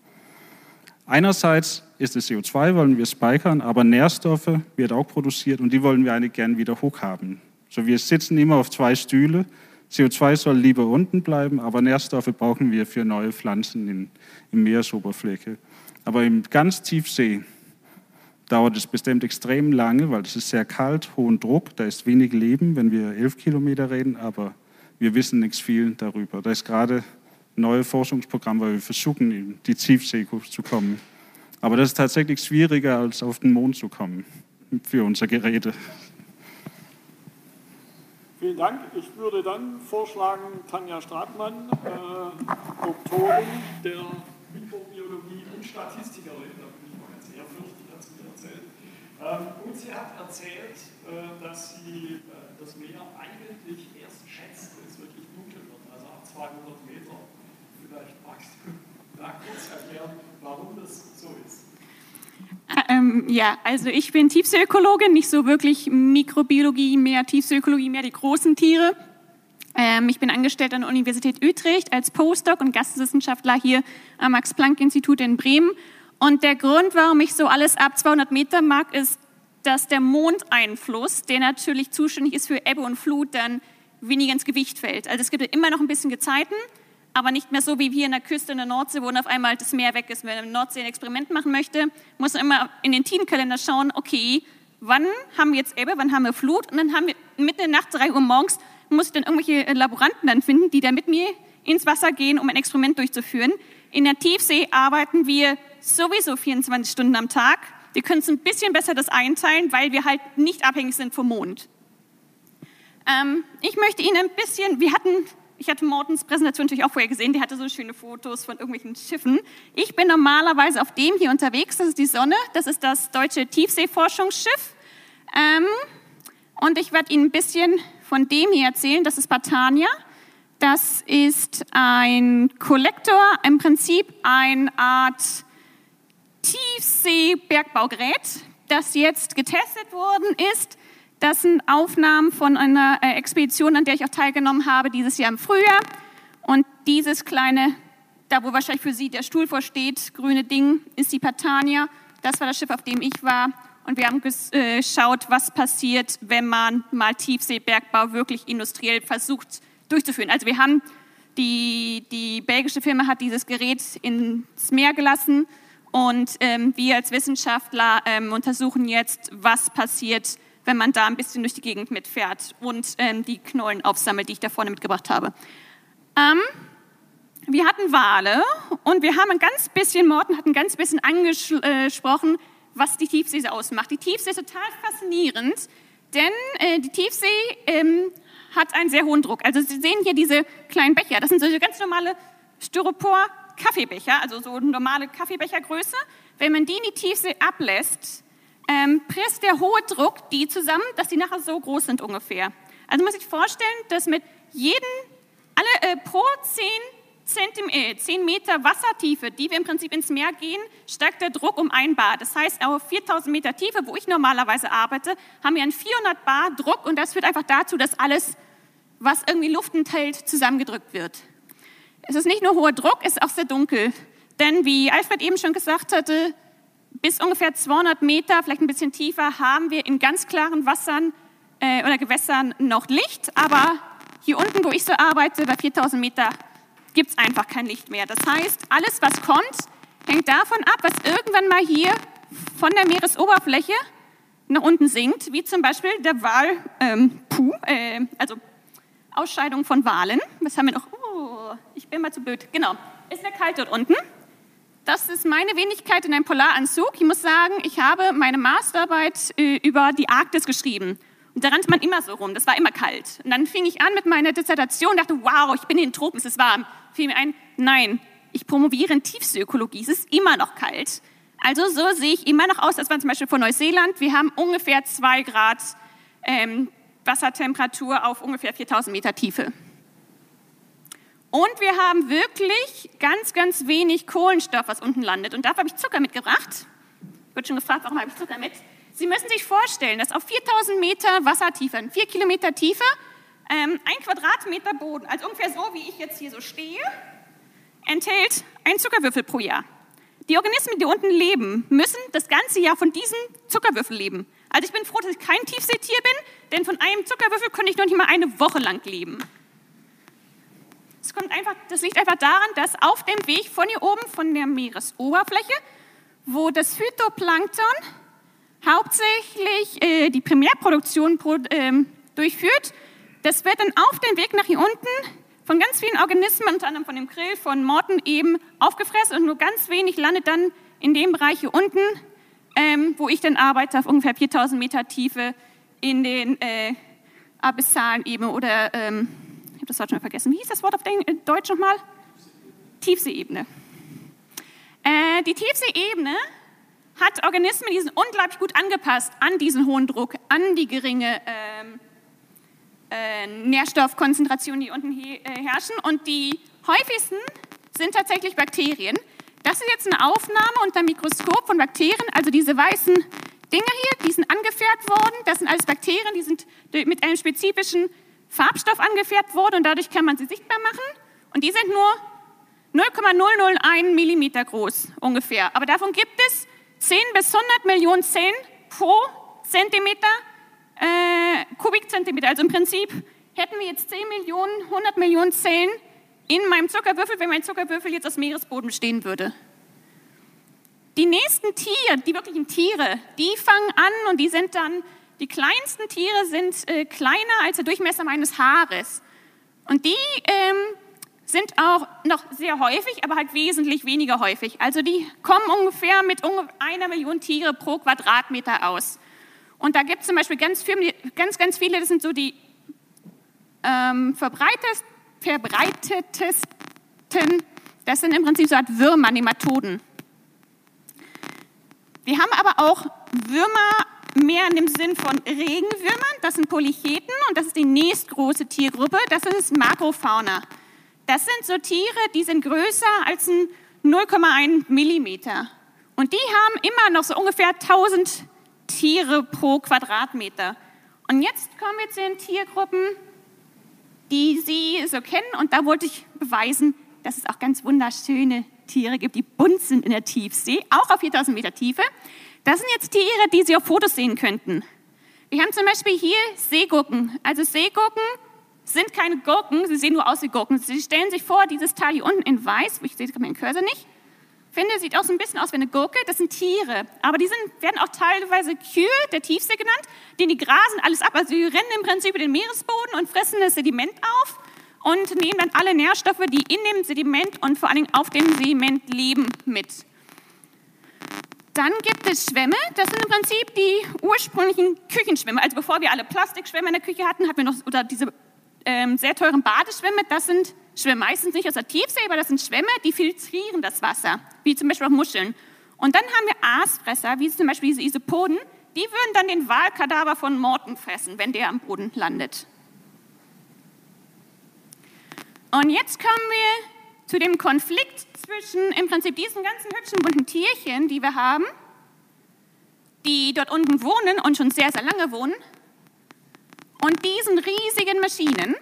Einerseits ist das CO2, wollen wir speichern, aber Nährstoffe wird auch produziert und die wollen wir eigentlich gern wieder hochhaben. So, wir sitzen immer auf zwei Stühle. CO2 soll lieber unten bleiben, aber Nährstoffe brauchen wir für neue Pflanzen in, in Meeresoberfläche. Aber im ganz Tiefsee dauert es bestimmt extrem lange, weil es ist sehr kalt, hohen Druck, da ist wenig Leben, wenn wir elf Kilometer reden, aber wir wissen nichts viel darüber. Da ist gerade ein neues Forschungsprogramm, weil wir versuchen, in die Tiefsee zu kommen. Aber das ist tatsächlich schwieriger, als auf den Mond zu kommen für unsere Geräte. Vielen Dank. Ich würde dann vorschlagen, Tanja Stratmann, äh, Doktorin der Mikrobiologie und Statistikerin, da bin ich mal ganz ehrfürchtig, hat sie mir erzählt. Ähm, und sie hat erzählt, äh, dass sie äh, das Meer eigentlich erst schätzt, wenn es wirklich dunkel wird, also ab 200 Meter. Vielleicht magst du da kurz erklären, warum das so ist. Ähm, ja, also ich bin Tiefseeökologin, nicht so wirklich Mikrobiologie, mehr Tiefseeökologie, mehr die großen Tiere. Ähm, ich bin angestellt an der Universität Utrecht als Postdoc und Gastwissenschaftler hier am Max-Planck-Institut in Bremen. Und der Grund, warum ich so alles ab 200 Meter mag, ist, dass der Mondeinfluss, der natürlich zuständig ist für Ebbe und Flut, dann weniger ins Gewicht fällt. Also es gibt immer noch ein bisschen Gezeiten, aber nicht mehr so wie hier in der Küste in der Nordsee, wo dann auf einmal das Meer weg ist. Wenn man in der Nordsee ein Experiment machen möchte, muss man immer in den Teamkalender schauen, okay, wann haben wir jetzt Ebbe, wann haben wir Flut und dann haben wir mitten in der Nacht, drei Uhr morgens, muss ich dann irgendwelche Laboranten dann finden, die dann mit mir ins Wasser gehen, um ein Experiment durchzuführen. In der Tiefsee arbeiten wir sowieso 24 Stunden am Tag. Wir können es ein bisschen besser das einteilen, weil wir halt nicht abhängig sind vom Mond. Ähm, ich möchte Ihnen ein bisschen, wir hatten ich hatte Mortens Präsentation natürlich auch vorher gesehen, der hatte so schöne Fotos von irgendwelchen Schiffen. Ich bin normalerweise auf dem hier unterwegs, das ist die Sonne, das ist das deutsche Tiefseeforschungsschiff. Ähm, und ich werde Ihnen ein bisschen von dem hier erzählen, das ist Batania. Das ist ein Kollektor, im Prinzip eine Art Tiefseebergbaugerät, das jetzt getestet worden ist das sind Aufnahmen von einer äh, Expedition, an der ich auch teilgenommen habe, dieses Jahr im Frühjahr. Und dieses kleine, da wo wahrscheinlich für Sie der Stuhl vorsteht, grüne Ding, ist die Patania. Das war das Schiff, auf dem ich war. Und wir haben äh, geschaut, was passiert, wenn man mal Tiefseebergbau wirklich industriell versucht durchzuführen. Also wir haben, die, die belgische Firma hat dieses Gerät ins Meer gelassen und ähm, wir als Wissenschaftler ähm, untersuchen jetzt, was passiert, wenn man da ein bisschen durch die Gegend mitfährt und ähm, die Knollen aufsammelt, die ich da vorne mitgebracht habe. Ähm, wir hatten Wale und wir haben ein ganz bisschen, Morten hat ein ganz bisschen angesprochen, was die Tiefsee ausmacht. Die Tiefsee ist total faszinierend, denn äh, die Tiefsee ähm, hat einen sehr hohen Druck. Also Sie sehen hier diese kleinen Becher, das sind so ganz normale Styropor-Kaffeebecher, also so normale Kaffeebechergröße. Wenn man die in die Tiefsee ablässt, ähm, presst der hohe Druck die zusammen, dass die nachher so groß sind ungefähr. Also muss ich vorstellen, dass mit jedem, alle äh, pro 10, Zentimeter, äh, 10 Meter Wassertiefe, die wir im Prinzip ins Meer gehen, steigt der Druck um ein Bar. Das heißt, auf 4000 Meter Tiefe, wo ich normalerweise arbeite, haben wir einen 400 Bar Druck und das führt einfach dazu, dass alles, was irgendwie Luft enthält, zusammengedrückt wird. Es ist nicht nur hoher Druck, es ist auch sehr dunkel. Denn wie Alfred eben schon gesagt hatte, bis ungefähr 200 Meter, vielleicht ein bisschen tiefer, haben wir in ganz klaren Wassern äh, oder Gewässern noch Licht, aber hier unten, wo ich so arbeite, bei 4000 Meter, gibt es einfach kein Licht mehr. Das heißt, alles, was kommt, hängt davon ab, was irgendwann mal hier von der Meeresoberfläche nach unten sinkt, wie zum Beispiel der Wal, ähm, Puh, äh, also Ausscheidung von Walen. Was haben wir noch? Oh, ich bin mal zu blöd. Genau, ist der kalt dort unten. Das ist meine Wenigkeit in einem Polaranzug. Ich muss sagen, ich habe meine Masterarbeit äh, über die Arktis geschrieben. Und da rannte man immer so rum, das war immer kalt. Und dann fing ich an mit meiner Dissertation, dachte, wow, ich bin in den Tropen, es ist warm. Fiel mir ein, nein, ich promoviere in Tiefseeökologie, es ist immer noch kalt. Also so sehe ich immer noch aus, das war zum Beispiel von Neuseeland. Wir haben ungefähr zwei Grad ähm, Wassertemperatur auf ungefähr 4000 Meter Tiefe. Und wir haben wirklich ganz, ganz wenig Kohlenstoff, was unten landet. Und dafür habe ich Zucker mitgebracht. Wurde schon gefragt, warum habe ich Zucker mit? Sie müssen sich vorstellen, dass auf 4000 Meter Wassertiefe, 4 Kilometer Tiefe, ähm, ein Quadratmeter Boden, also ungefähr so, wie ich jetzt hier so stehe, enthält ein Zuckerwürfel pro Jahr. Die Organismen, die unten leben, müssen das ganze Jahr von diesem Zuckerwürfel leben. Also ich bin froh, dass ich kein Tiefseetier bin, denn von einem Zuckerwürfel könnte ich noch nicht mal eine Woche lang leben. Das, kommt einfach, das liegt einfach daran, dass auf dem Weg von hier oben, von der Meeresoberfläche, wo das Phytoplankton hauptsächlich äh, die Primärproduktion pro, ähm, durchführt. Das wird dann auf dem Weg nach hier unten von ganz vielen Organismen, unter anderem von dem Grill von Morten eben aufgefressen und nur ganz wenig landet dann in dem Bereich hier unten, ähm, wo ich dann arbeite, auf ungefähr 4000 Meter Tiefe in den äh, abyssalen Ebene oder, ähm, habe das schon vergessen, wie hieß das Wort auf äh, Deutsch nochmal? Tiefseeebene. Äh, die Tiefseeebene hat Organismen, die sind unglaublich gut angepasst an diesen hohen Druck, an die geringe ähm, äh, Nährstoffkonzentrationen, die unten äh, herrschen. Und die häufigsten sind tatsächlich Bakterien. Das ist jetzt eine Aufnahme unter Mikroskop von Bakterien, also diese weißen Dinger hier, die sind angefärbt worden. Das sind alles Bakterien, die sind mit einem spezifischen Farbstoff angefärbt worden und dadurch kann man sie sichtbar machen. Und die sind nur 0,001 Millimeter groß ungefähr. Aber davon gibt es 10 bis 100 Millionen Zellen pro Zentimeter, äh, Kubikzentimeter. Also im Prinzip hätten wir jetzt 10 Millionen, 100 Millionen Zellen in meinem Zuckerwürfel, wenn mein Zuckerwürfel jetzt aus Meeresboden stehen würde. Die nächsten Tiere, die wirklichen Tiere, die fangen an und die sind dann, die kleinsten Tiere sind äh, kleiner als der Durchmesser meines Haares. Und die ähm, sind auch noch sehr häufig, aber halt wesentlich weniger häufig. Also die kommen ungefähr mit einer Million Tiere pro Quadratmeter aus. Und da gibt es zum Beispiel ganz, viele, ganz, ganz viele, das sind so die ähm, verbreitetsten, das sind im Prinzip so Art Würmer, Nematoden. Wir haben aber auch Würmer mehr in dem Sinn von Regenwürmern, das sind Polycheten und das ist die nächstgroße Tiergruppe, das ist Makrofauna. Das sind so Tiere, die sind größer als ein 0,1 Millimeter. Und die haben immer noch so ungefähr 1000 Tiere pro Quadratmeter. Und jetzt kommen wir zu den Tiergruppen, die Sie so kennen. Und da wollte ich beweisen, dass es auch ganz wunderschöne Tiere gibt, die bunt sind in der Tiefsee, auch auf 4000 Meter Tiefe. Das sind jetzt Tiere, die Sie auf Fotos sehen könnten. Wir haben zum Beispiel hier Seegurken. Also Seegurken sind keine Gurken, sie sehen nur aus wie Gurken. Sie stellen sich vor, dieses Teil hier unten in weiß, ich sehe meinen Cursor nicht, finde, sieht auch so ein bisschen aus wie eine Gurke, das sind Tiere. Aber die sind, werden auch teilweise Kühe der Tiefsee genannt, denn die grasen alles ab. Also die rennen im Prinzip über den Meeresboden und fressen das Sediment auf und nehmen dann alle Nährstoffe, die in dem Sediment und vor allen Dingen auf dem Sediment leben, mit. Dann gibt es Schwämme, das sind im Prinzip die ursprünglichen Küchenschwämme. Also bevor wir alle Plastikschwämme in der Küche hatten, hatten wir noch oder diese ähm, sehr teuren Badeschwämme, das sind Schwämme meistens nicht aus der Tiefsee, aber das sind Schwämme, die filtrieren das Wasser, wie zum Beispiel auch Muscheln. Und dann haben wir Aasfresser, wie zum Beispiel diese Isopoden, die würden dann den Wahlkadaver von Morten fressen, wenn der am Boden landet. Und jetzt kommen wir zu dem Konflikt zwischen im Prinzip diesen ganzen hübschen bunten Tierchen, die wir haben, die dort unten wohnen und schon sehr, sehr lange wohnen, und diesen riesigen Maschinen.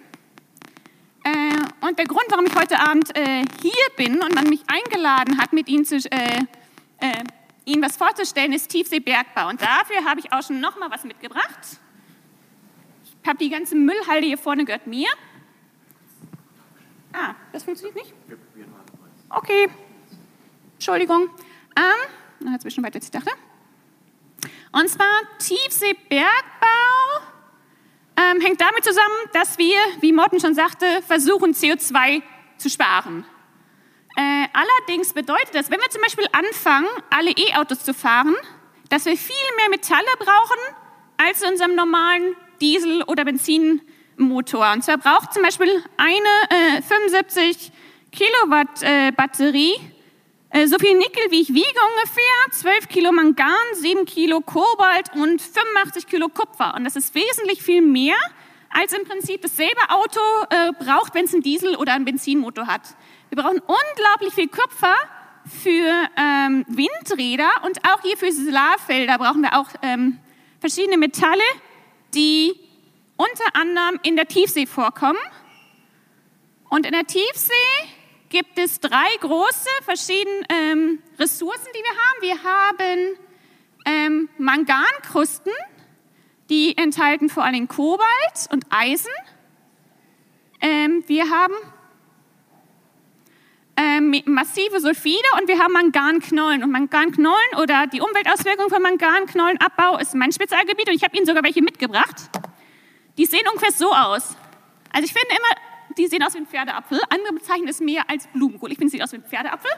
Äh, und der Grund, warum ich heute Abend äh, hier bin und man mich eingeladen hat, mit Ihnen, zu, äh, äh Ihnen was vorzustellen, ist Tiefseebergbau. Und dafür habe ich auch schon noch mal was mitgebracht. Ich habe die ganze Müllhalde hier vorne gehört mir. Ah, das funktioniert nicht? Okay. Entschuldigung. Ähm, jetzt ein bisschen weiter, als ich dachte. Und zwar Tiefseebergbau ähm, hängt damit zusammen, dass wir, wie Morten schon sagte, versuchen, CO2 zu sparen. Äh, allerdings bedeutet das, wenn wir zum Beispiel anfangen, alle E-Autos zu fahren, dass wir viel mehr Metalle brauchen als in unserem normalen Diesel- oder Benzinmotor. Und zwar braucht zum Beispiel eine äh, 75 Kilowatt äh, Batterie äh, so viel Nickel, wie ich wiege ungefähr, 12 Kilo Mangan, 7 Kilo Kobalt und 85 Kilo Kupfer. Und das ist wesentlich viel mehr, als im Prinzip dasselbe Auto äh, braucht, wenn es einen Diesel- oder einen Benzinmotor hat. Wir brauchen unglaublich viel Kupfer für ähm, Windräder und auch hier für Solarfelder brauchen wir auch ähm, verschiedene Metalle, die unter anderem in der Tiefsee vorkommen. Und in der Tiefsee gibt es drei große verschiedene ähm, Ressourcen, die wir haben. Wir haben ähm, Mangankrusten, die enthalten vor allem Kobalt und Eisen. Ähm, wir haben äh, massive Sulfide und wir haben Manganknollen. Und Manganknollen oder die Umweltauswirkungen von Manganknollenabbau ist mein Spezialgebiet und ich habe Ihnen sogar welche mitgebracht. Die sehen ungefähr so aus. Also ich finde immer, die sehen aus wie ein Pferdeapfel. Andere bezeichnen es mehr als Blumenkohl. Ich finde, sie sehen aus wie ein Pferdeapfel.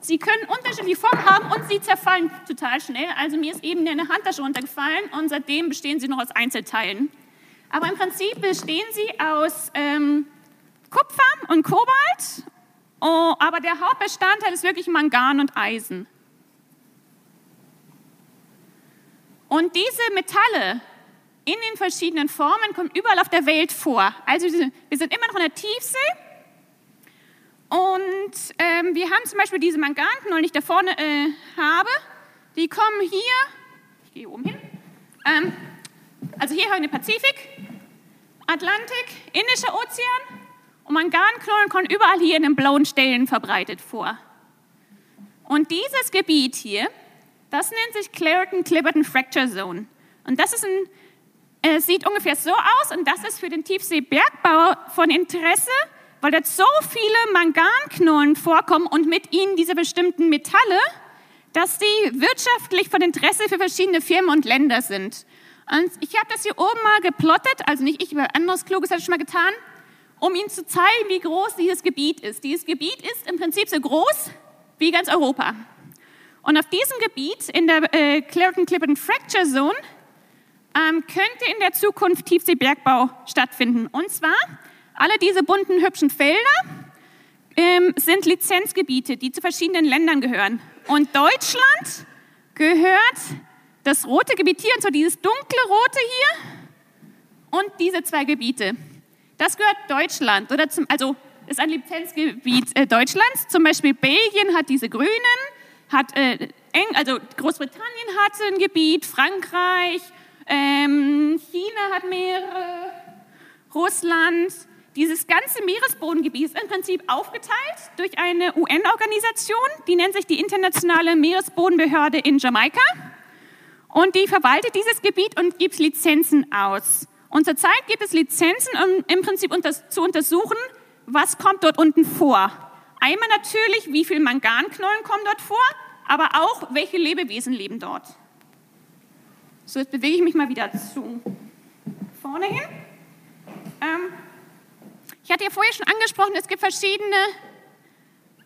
Sie können unterschiedliche Formen haben und sie zerfallen total schnell. Also mir ist eben eine Handtasche runtergefallen und seitdem bestehen sie noch aus Einzelteilen. Aber im Prinzip bestehen sie aus ähm, Kupfer und Kobalt, oh, aber der Hauptbestandteil ist wirklich Mangan und Eisen. Und diese Metalle in den verschiedenen Formen kommen überall auf der Welt vor. Also wir sind immer noch in der Tiefsee und ähm, wir haben zum Beispiel diese Manganknollen, die ich da vorne äh, habe, die kommen hier, ich gehe oben hin, ähm, also hier haben wir den Pazifik, Atlantik, Indischer Ozean und Manganknollen kommen überall hier in den blauen Stellen verbreitet vor. Und dieses Gebiet hier, das nennt sich Clareton-Clipperton Fracture Zone. Und das ist ein, äh, sieht ungefähr so aus und das ist für den Tiefseebergbau von Interesse, weil dort so viele Manganknollen vorkommen und mit ihnen diese bestimmten Metalle, dass sie wirtschaftlich von Interesse für verschiedene Firmen und Länder sind. Und ich habe das hier oben mal geplottet, also nicht ich, aber anderes Kluges hat schon mal getan, um Ihnen zu zeigen, wie groß dieses Gebiet ist. Dieses Gebiet ist im Prinzip so groß wie ganz Europa. Und auf diesem Gebiet, in der äh, Clareton-Clipperton Fracture Zone, ähm, könnte in der Zukunft Tiefseebergbau stattfinden. Und zwar alle diese bunten, hübschen Felder ähm, sind Lizenzgebiete, die zu verschiedenen Ländern gehören. Und Deutschland gehört das rote Gebiet hier, und zwar dieses dunkle rote hier und diese zwei Gebiete. Das gehört Deutschland, oder zum, also ist ein Lizenzgebiet äh, Deutschlands. Zum Beispiel Belgien hat diese grünen, hat äh, Eng, also Großbritannien hat ein Gebiet, Frankreich, ähm, China hat mehrere, Russland. Dieses ganze Meeresbodengebiet ist im Prinzip aufgeteilt durch eine UN-Organisation, die nennt sich die Internationale Meeresbodenbehörde in Jamaika. Und die verwaltet dieses Gebiet und gibt Lizenzen aus. Und zurzeit gibt es Lizenzen, um im Prinzip unter, zu untersuchen, was kommt dort unten vor. Einmal natürlich, wie viele Manganknollen kommen dort vor, aber auch, welche Lebewesen leben dort. So, jetzt bewege ich mich mal wieder zu vorne hin. Ähm, ich hatte ja vorher schon angesprochen, es gibt verschiedene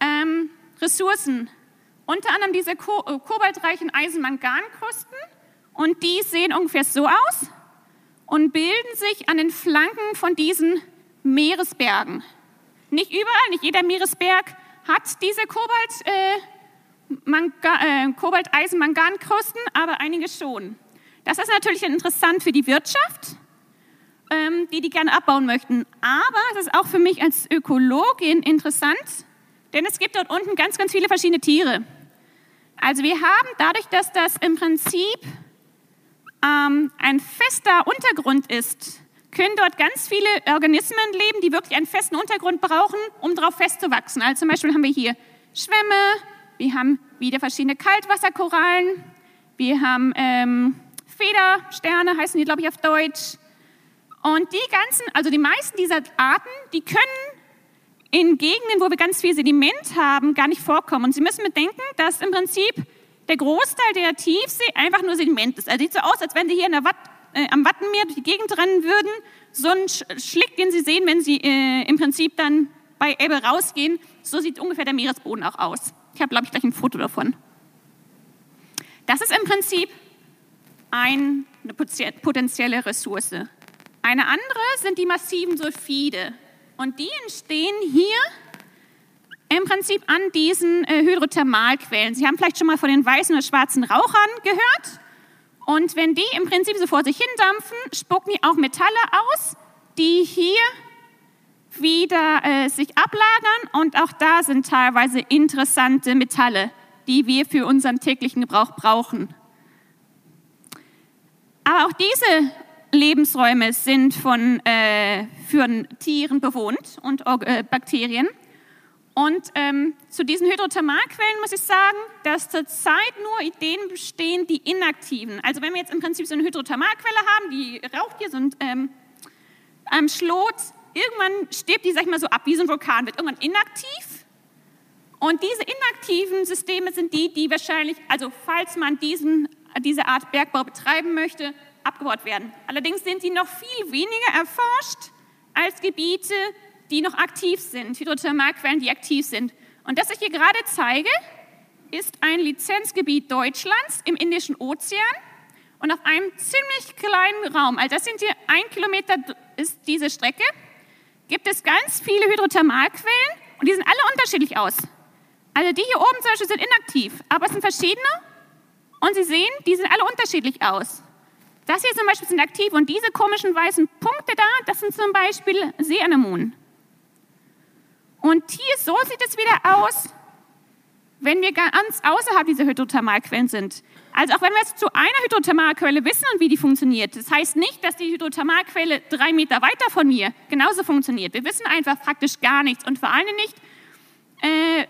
ähm, Ressourcen, unter anderem diese ko äh, kobaltreichen Eisenmangankrusten und die sehen ungefähr so aus und bilden sich an den Flanken von diesen Meeresbergen. Nicht überall, nicht jeder Meeresberg hat diese Kobalt, äh, äh, Kobalt-Eisen-Mangankrusten, aber einige schon. Das ist natürlich interessant für die Wirtschaft, ähm, die die gerne abbauen möchten. Aber es ist auch für mich als Ökologin interessant, denn es gibt dort unten ganz, ganz viele verschiedene Tiere. Also wir haben dadurch, dass das im Prinzip ähm, ein fester Untergrund ist, können dort ganz viele Organismen leben, die wirklich einen festen Untergrund brauchen, um darauf festzuwachsen. Also zum Beispiel haben wir hier Schwämme, wir haben wieder verschiedene Kaltwasserkorallen, wir haben ähm, Federsterne, heißen die, glaube ich, auf Deutsch. Und die ganzen, also die meisten dieser Arten, die können in Gegenden, wo wir ganz viel Sediment haben, gar nicht vorkommen. Und Sie müssen bedenken, dass im Prinzip der Großteil der Tiefsee einfach nur Sediment ist. Also sieht so aus, als wenn Sie hier Watt, äh, am Wattenmeer durch die Gegend rennen würden. So ein Schlick, den Sie sehen, wenn Sie äh, im Prinzip dann bei Ebbe rausgehen, so sieht ungefähr der Meeresboden auch aus. Ich habe, glaube ich, gleich ein Foto davon. Das ist im Prinzip eine potenzielle Ressource. Eine andere sind die massiven Sulfide. Und die entstehen hier im Prinzip an diesen äh, Hydrothermalquellen. Sie haben vielleicht schon mal von den weißen oder schwarzen Rauchern gehört. Und wenn die im Prinzip so vor sich hin dampfen, spucken die auch Metalle aus, die hier wieder äh, sich ablagern. Und auch da sind teilweise interessante Metalle, die wir für unseren täglichen Gebrauch brauchen. Aber auch diese Lebensräume sind von äh, für Tieren bewohnt und äh, Bakterien. Und ähm, zu diesen Hydrothermalquellen muss ich sagen, dass zurzeit nur Ideen bestehen, die inaktiven. Also wenn wir jetzt im Prinzip so eine Hydrothermalquelle haben, die raucht hier so ein ähm, am Schlot, irgendwann stirbt die, sag ich mal, so ab wie so ein Vulkan, wird irgendwann inaktiv Und diese inaktiven Systeme sind die, die wahrscheinlich, also falls man diesen, diese Art Bergbau betreiben möchte, abgebaut werden. Allerdings sind die noch viel weniger erforscht als Gebiete, die noch aktiv sind, Hydrothermalquellen, die aktiv sind. Und das ich hier gerade zeige, ist ein Lizenzgebiet Deutschlands im Indischen Ozean und auf einem ziemlich kleinen Raum, also das sind hier ein Kilometer ist diese Strecke, gibt es ganz viele Hydrothermalquellen und die sehen alle unterschiedlich aus. Also die hier oben zum Beispiel sind inaktiv, aber es sind verschiedene und Sie sehen, die sehen alle unterschiedlich aus. Das hier zum Beispiel sind aktiv und diese komischen weißen Punkte da, das sind zum Beispiel Seeanemonen. Und hier, so sieht es wieder aus, wenn wir ganz außerhalb dieser Hydrothermalquellen sind. Also auch wenn wir jetzt zu einer Hydrothermalquelle wissen und wie die funktioniert. Das heißt nicht, dass die Hydrothermalquelle drei Meter weiter von mir genauso funktioniert. Wir wissen einfach praktisch gar nichts und vor allem nicht äh,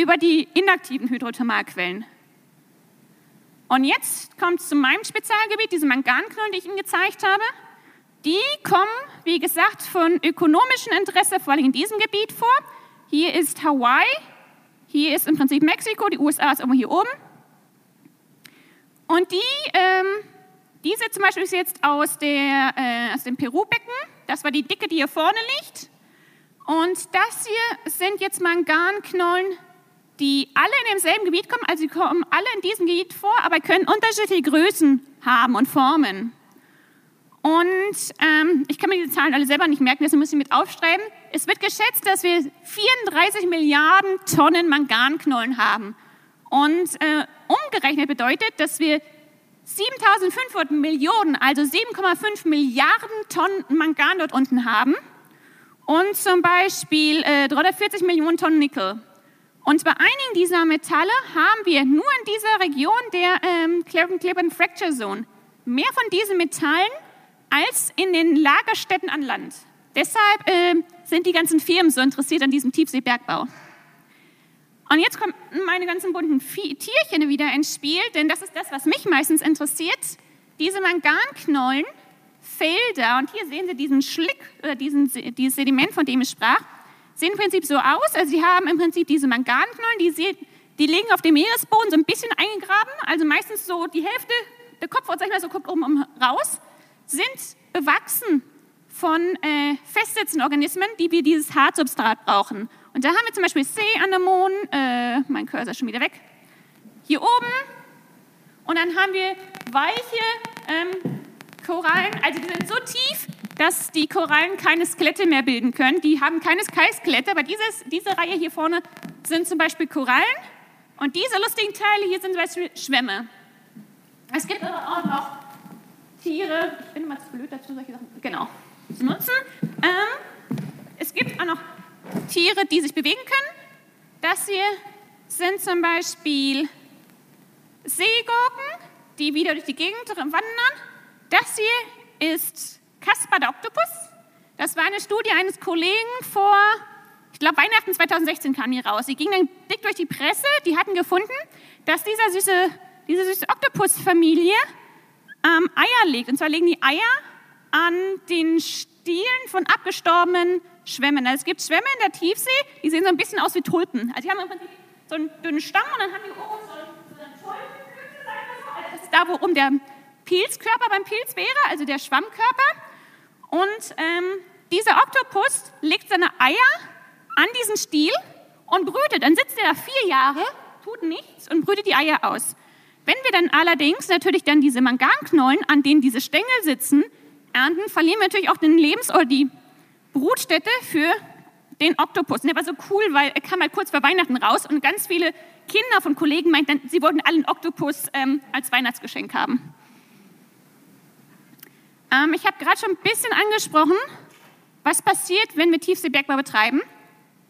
über die inaktiven Hydrothermalquellen. Und jetzt kommt es zu meinem Spezialgebiet, diese Manganknollen, die ich Ihnen gezeigt habe. Die kommen, wie gesagt, von ökonomischem Interesse, vor allem in diesem Gebiet vor. Hier ist Hawaii, hier ist im Prinzip Mexiko, die USA ist immer hier oben. Und die, ähm, diese zum Beispiel ist jetzt aus, der, äh, aus dem Peru-Becken. Das war die dicke, die hier vorne liegt. Und das hier sind jetzt Manganknollen, die alle in demselben Gebiet kommen. Also sie kommen alle in diesem Gebiet vor, aber können unterschiedliche Größen haben und Formen. Und ähm, ich kann mir die Zahlen alle selber nicht merken, deswegen muss ich mit aufschreiben. Es wird geschätzt, dass wir 34 Milliarden Tonnen Manganknollen haben. Und äh, umgerechnet bedeutet, dass wir 7500 Millionen, also 7,5 Milliarden Tonnen Mangan dort unten haben. Und zum Beispiel äh, 340 Millionen Tonnen Nickel. Und bei einigen dieser Metalle haben wir nur in dieser Region der ähm, Cleveland Fracture Zone mehr von diesen Metallen als in den Lagerstätten an Land. Deshalb äh, sind die ganzen Firmen so interessiert an diesem Tiefseebergbau. Und jetzt kommen meine ganzen bunten Tierchen wieder ins Spiel, denn das ist das, was mich meistens interessiert. Diese Manganknollen, Felder, und hier sehen Sie diesen Schlick, oder diesen, dieses Sediment, von dem ich sprach, sehen im Prinzip so aus. Also Sie haben im Prinzip diese Manganknollen, die, die liegen auf dem Meeresboden so ein bisschen eingegraben, also meistens so die Hälfte, der Kopf, sag ich mal, so guckt oben raus sind bewachsen von äh, festsitzenden Organismen, die wir dieses Hartsubstrat brauchen. Und da haben wir zum Beispiel Seeanemonen, äh, mein Cursor ist schon wieder weg, hier oben. Und dann haben wir weiche ähm, Korallen, also die sind so tief, dass die Korallen keine Skelette mehr bilden können. Die haben keine Skelette, aber dieses, diese Reihe hier vorne sind zum Beispiel Korallen. Und diese lustigen Teile hier sind zum Beispiel Schwämme. Es gibt aber auch noch Tiere, ich bin immer zu blöd dazu, solche Sachen, genau, zu nutzen. Ähm, es gibt auch noch Tiere, die sich bewegen können. Das hier sind zum Beispiel Seegurken, die wieder durch die Gegend wandern. Das hier ist Kaspar der Oktopus. Das war eine Studie eines Kollegen vor, ich glaube, Weihnachten 2016 kam hier raus. Sie ging dann dick durch die Presse. Die hatten gefunden, dass dieser süße, diese süße Oktopusfamilie ähm, Eier legt. Und zwar legen die Eier an den Stielen von abgestorbenen Schwämmen. Also es gibt Schwämme in der Tiefsee, die sehen so ein bisschen aus wie Tulpen. Also die haben im Prinzip so einen dünnen Stamm und dann haben die oben so einen Tulpenkügel, also das ist da, wo oben der Pilzkörper beim Pilz wäre, also der Schwammkörper. Und ähm, dieser Oktopus legt seine Eier an diesen Stiel und brütet. Dann sitzt er da vier Jahre, tut nichts und brütet die Eier aus. Wenn wir dann allerdings natürlich dann diese Manganknollen, an denen diese Stängel sitzen, ernten, verlieren wir natürlich auch den Lebens- oder die Brutstätte für den Oktopus. Und der war so cool, weil er kam halt kurz vor Weihnachten raus und ganz viele Kinder von Kollegen meinten, sie wollten alle einen Oktopus ähm, als Weihnachtsgeschenk haben. Ähm, ich habe gerade schon ein bisschen angesprochen, was passiert, wenn wir Tiefseebergbau betreiben.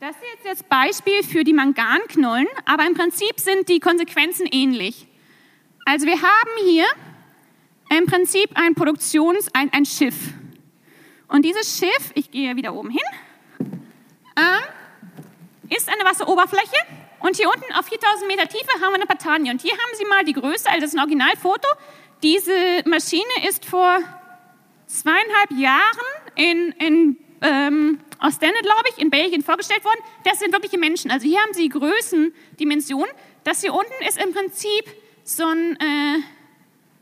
Das ist jetzt das Beispiel für die Manganknollen, aber im Prinzip sind die Konsequenzen ähnlich. Also wir haben hier im Prinzip ein Produktions-, ein, ein Schiff. Und dieses Schiff, ich gehe wieder oben hin, äh, ist eine Wasseroberfläche und hier unten auf 4000 Meter Tiefe haben wir eine Patanie. Und hier haben Sie mal die Größe, also das ist ein Originalfoto. Diese Maschine ist vor zweieinhalb Jahren in, in ähm, Ostende, glaube ich, in Belgien vorgestellt worden. Das sind wirkliche Menschen. Also hier haben Sie Größendimensionen. Das hier unten ist im Prinzip so, ein, äh,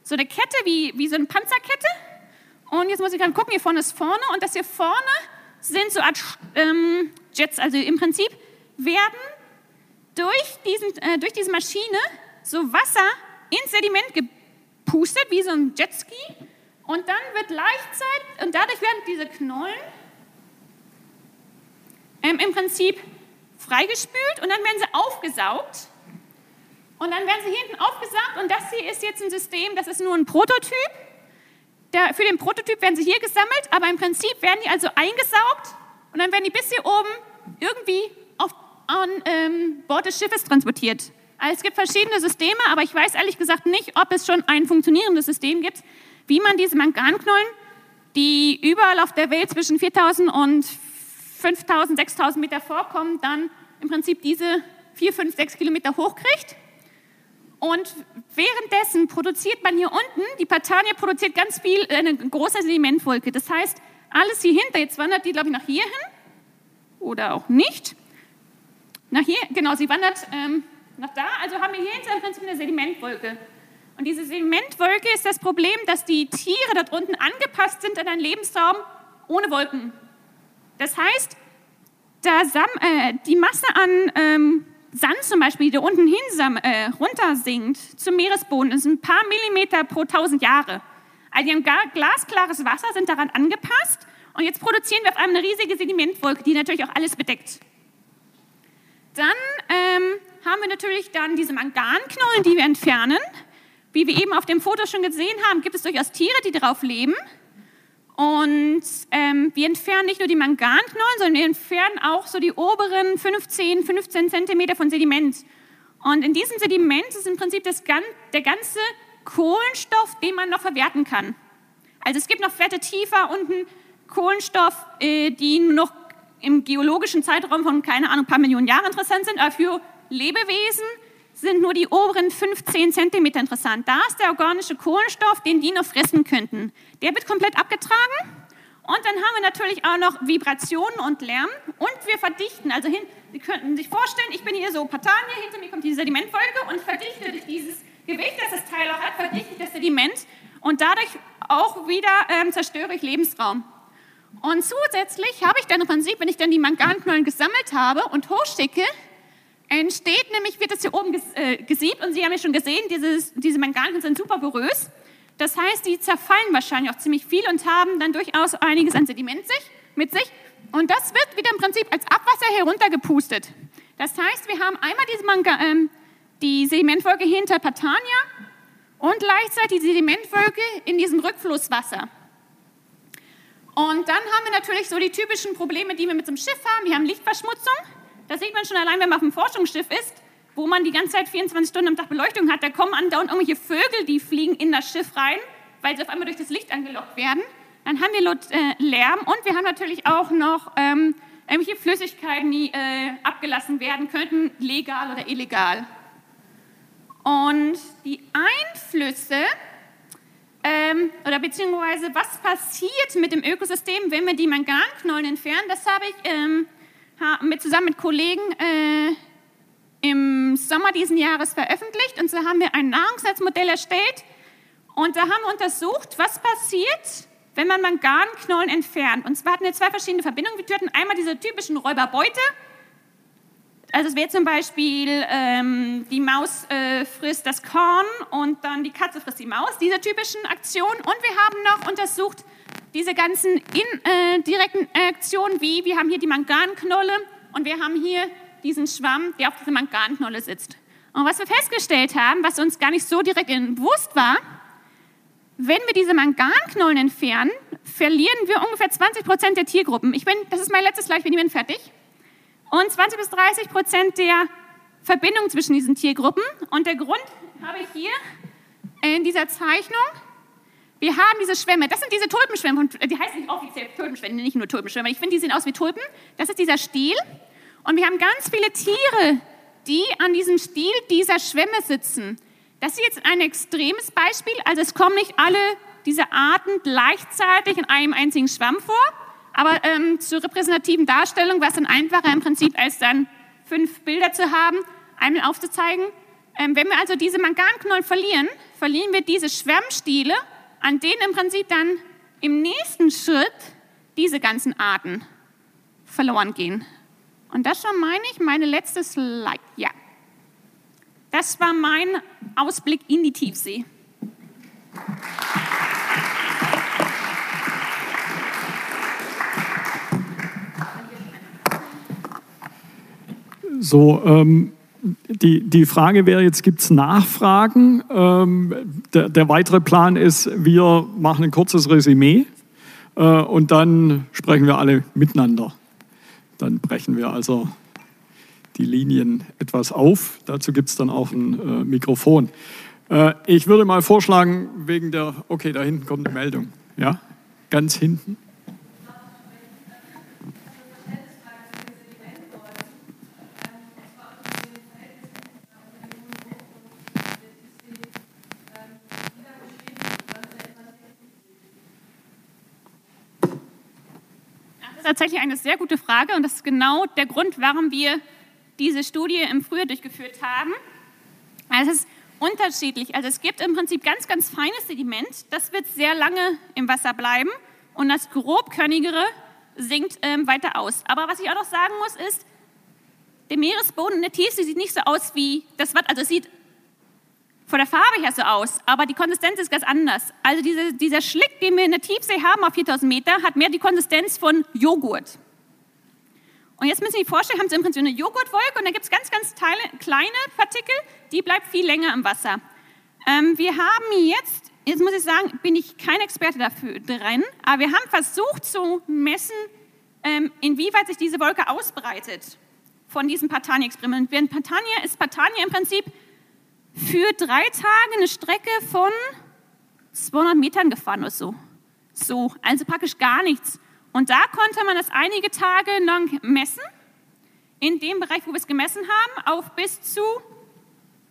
so eine Kette, wie, wie so eine Panzerkette. Und jetzt muss ich gerade gucken, hier vorne ist vorne. Und das hier vorne sind so Art ähm, Jets. Also im Prinzip werden durch, diesen, äh, durch diese Maschine so Wasser ins Sediment gepustet, wie so ein Jetski. Und dann wird gleichzeitig, und dadurch werden diese Knollen ähm, im Prinzip freigespült und dann werden sie aufgesaugt. Und dann werden sie hinten aufgesaugt und das hier ist jetzt ein System, das ist nur ein Prototyp. Der, für den Prototyp werden sie hier gesammelt, aber im Prinzip werden die also eingesaugt und dann werden die bis hier oben irgendwie auf, an ähm, Bord des Schiffes transportiert. Also es gibt verschiedene Systeme, aber ich weiß ehrlich gesagt nicht, ob es schon ein funktionierendes System gibt, wie man diese Manganknollen, die überall auf der Welt zwischen 4000 und 5000, 6000 Meter vorkommen, dann im Prinzip diese 4, 5, 6 Kilometer hochkriegt. Und währenddessen produziert man hier unten, die Patania produziert ganz viel, eine große Sedimentwolke. Das heißt, alles hier hinter, jetzt wandert die, glaube ich, nach hier hin oder auch nicht. Nach hier, genau, sie wandert ähm, nach da. Also haben wir hier hinter im Prinzip eine Sedimentwolke. Und diese Sedimentwolke ist das Problem, dass die Tiere dort unten angepasst sind an einen Lebensraum ohne Wolken. Das heißt, äh, die Masse an ähm, Sand zum Beispiel, die da unten hin äh, runtersinkt zum Meeresboden, ist ein paar Millimeter pro tausend Jahre. Also die haben glasklares Wasser, sind daran angepasst und jetzt produzieren wir auf einmal eine riesige Sedimentwolke, die natürlich auch alles bedeckt. Dann ähm, haben wir natürlich dann diese Manganknollen, die wir entfernen. Wie wir eben auf dem Foto schon gesehen haben, gibt es durchaus Tiere, die darauf leben. Und ähm, wir entfernen nicht nur die Manganknollen, sondern wir entfernen auch so die oberen 15, 15 Zentimeter von Sediment. Und in diesem Sediment ist im Prinzip das, der ganze Kohlenstoff, den man noch verwerten kann. Also es gibt noch Werte tiefer unten Kohlenstoff, äh, die noch im geologischen Zeitraum von, keine Ahnung, ein paar Millionen Jahren interessant sind, aber für Lebewesen sind nur die oberen 15 Zentimeter interessant. Da ist der organische Kohlenstoff, den die noch fressen könnten. Der wird komplett abgetragen. Und dann haben wir natürlich auch noch Vibrationen und Lärm. Und wir verdichten. Also hin, Sie könnten sich vorstellen, ich bin hier so Patania, hinter mir kommt die Sedimentwolke und verdichte durch dieses Gewicht, das das Teil auch hat, verdichte ich das Sediment. Und dadurch auch wieder ähm, zerstöre ich Lebensraum. Und zusätzlich habe ich dann im Prinzip, wenn ich dann die Manganknollen gesammelt habe und hochschicke, entsteht nämlich, wird das hier oben äh, gesiebt und Sie haben ja schon gesehen, dieses, diese Manganknollen sind super porös. Das heißt, die zerfallen wahrscheinlich auch ziemlich viel und haben dann durchaus einiges an Sediment sich, mit sich. Und das wird wieder im Prinzip als Abwasser heruntergepustet. Das heißt, wir haben einmal diese Manga, ähm, die Sedimentwolke hinter Patania und gleichzeitig die Sedimentwolke in diesem Rückflusswasser. Und dann haben wir natürlich so die typischen Probleme, die wir mit einem Schiff haben. Wir haben Lichtverschmutzung. Das sieht man schon allein, wenn man auf einem Forschungsschiff ist, wo man die ganze Zeit 24 Stunden am Tag Beleuchtung hat. Da kommen andauernd irgendwelche Vögel, die fliegen in das Schiff rein, weil sie auf einmal durch das Licht angelockt werden. Dann haben wir äh, Lärm und wir haben natürlich auch noch ähm, irgendwelche Flüssigkeiten, die äh, abgelassen werden könnten, legal oder illegal. Und die Einflüsse ähm, oder beziehungsweise was passiert mit dem Ökosystem, wenn wir die Manganknollen entfernen, das habe ich ähm, mit, zusammen mit Kollegen äh, im Sommer diesen Jahres veröffentlicht. Und so haben wir ein Nahrungsnetzmodell erstellt. Und da haben wir untersucht, was passiert, wenn man Manganknollen entfernt. Und zwar hatten wir zwei verschiedene Verbindungen. Wir töten einmal diese typischen Räuberbeute. Also es wäre zum Beispiel, ähm, die Maus äh, frisst das Korn und dann die Katze frisst die Maus, diese typischen Aktionen. Und wir haben noch untersucht, diese ganzen indirekten äh, Aktionen, wie wir haben hier die Manganknolle und wir haben hier diesen Schwamm, der auf dieser Manganknolle sitzt. Und was wir festgestellt haben, was uns gar nicht so direkt bewusst war, wenn wir diese Manganknollen entfernen, verlieren wir ungefähr 20 Prozent der Tiergruppen. Ich bin, das ist mein letztes Slide, ich bin fertig. Und 20 bis 30 Prozent der Verbindung zwischen diesen Tiergruppen. Und der Grund habe ich hier in dieser Zeichnung. Wir haben diese Schwämme, das sind diese Tulpenschwämme, die heißen nicht offiziell Tulpenschwämme, nicht nur Tulpenschwämme, ich finde, die sehen aus wie Tulpen. Das ist dieser Stiel. Und wir haben ganz viele Tiere, die an diesem Stiel dieser Schwämme sitzen. Das ist jetzt ein extremes Beispiel, also es kommen nicht alle diese Arten gleichzeitig in einem einzigen Schwamm vor, Aber ähm, zur repräsentativen Darstellung war es dann einfacher im Prinzip, als dann fünf Bilder zu haben, einmal aufzuzeigen. Ähm, wenn wir also diese Manganknollen verlieren, verlieren wir diese Schwärmstiele, an denen im Prinzip dann im nächsten Schritt diese ganzen Arten verloren gehen. Und das schon meine ich, meine letzte Slide. Ja. Das war mein Ausblick in die Tiefsee. So, ähm, die, die Frage wäre jetzt, gibt es Nachfragen? Ähm, der, der, weitere Plan ist, wir machen ein kurzes Resümee äh, und dann sprechen wir alle miteinander. Dann brechen wir also die Linien etwas auf. Dazu gibt es dann auch ein äh, Mikrofon. Äh, ich würde mal vorschlagen, wegen der, okay, da hinten kommt eine Meldung. Ja, ganz hinten. Tatsächlich eine sehr gute Frage und das ist genau der Grund, warum wir diese Studie im Frühjahr durchgeführt haben. Also es ist unterschiedlich. Also es gibt im Prinzip ganz, ganz feines Sediment, das wird sehr lange im Wasser bleiben und das grobkörnigere sinkt ähm, weiter aus. Aber was ich auch noch sagen muss, ist, der Meeresboden in der Tiefsee sieht nicht so aus wie das Watt, also es sieht von der Farbe her so aus, aber die Konsistenz ist ganz anders. Also diese, dieser Schlick, den wir in der Tiefsee haben auf 4000 Meter, hat mehr die Konsistenz von Joghurt. Und jetzt müssen Sie sich vorstellen, haben Sie im Prinzip eine Joghurtwolke und da gibt es ganz, ganz Teile, kleine Partikel, die bleiben viel länger im Wasser. Ähm, wir haben jetzt, jetzt muss ich sagen, bin ich kein Experte dafür drin, aber wir haben versucht zu messen, ähm, inwieweit sich diese Wolke ausbreitet von diesem Patania-Experiment. Während Patania ist Patania im Prinzip für drei Tage eine Strecke von 200 Metern gefahren oder so. So, also praktisch gar nichts. Und da konnte man das einige Tage lang messen, in dem Bereich, wo wir es gemessen haben, auf bis zu,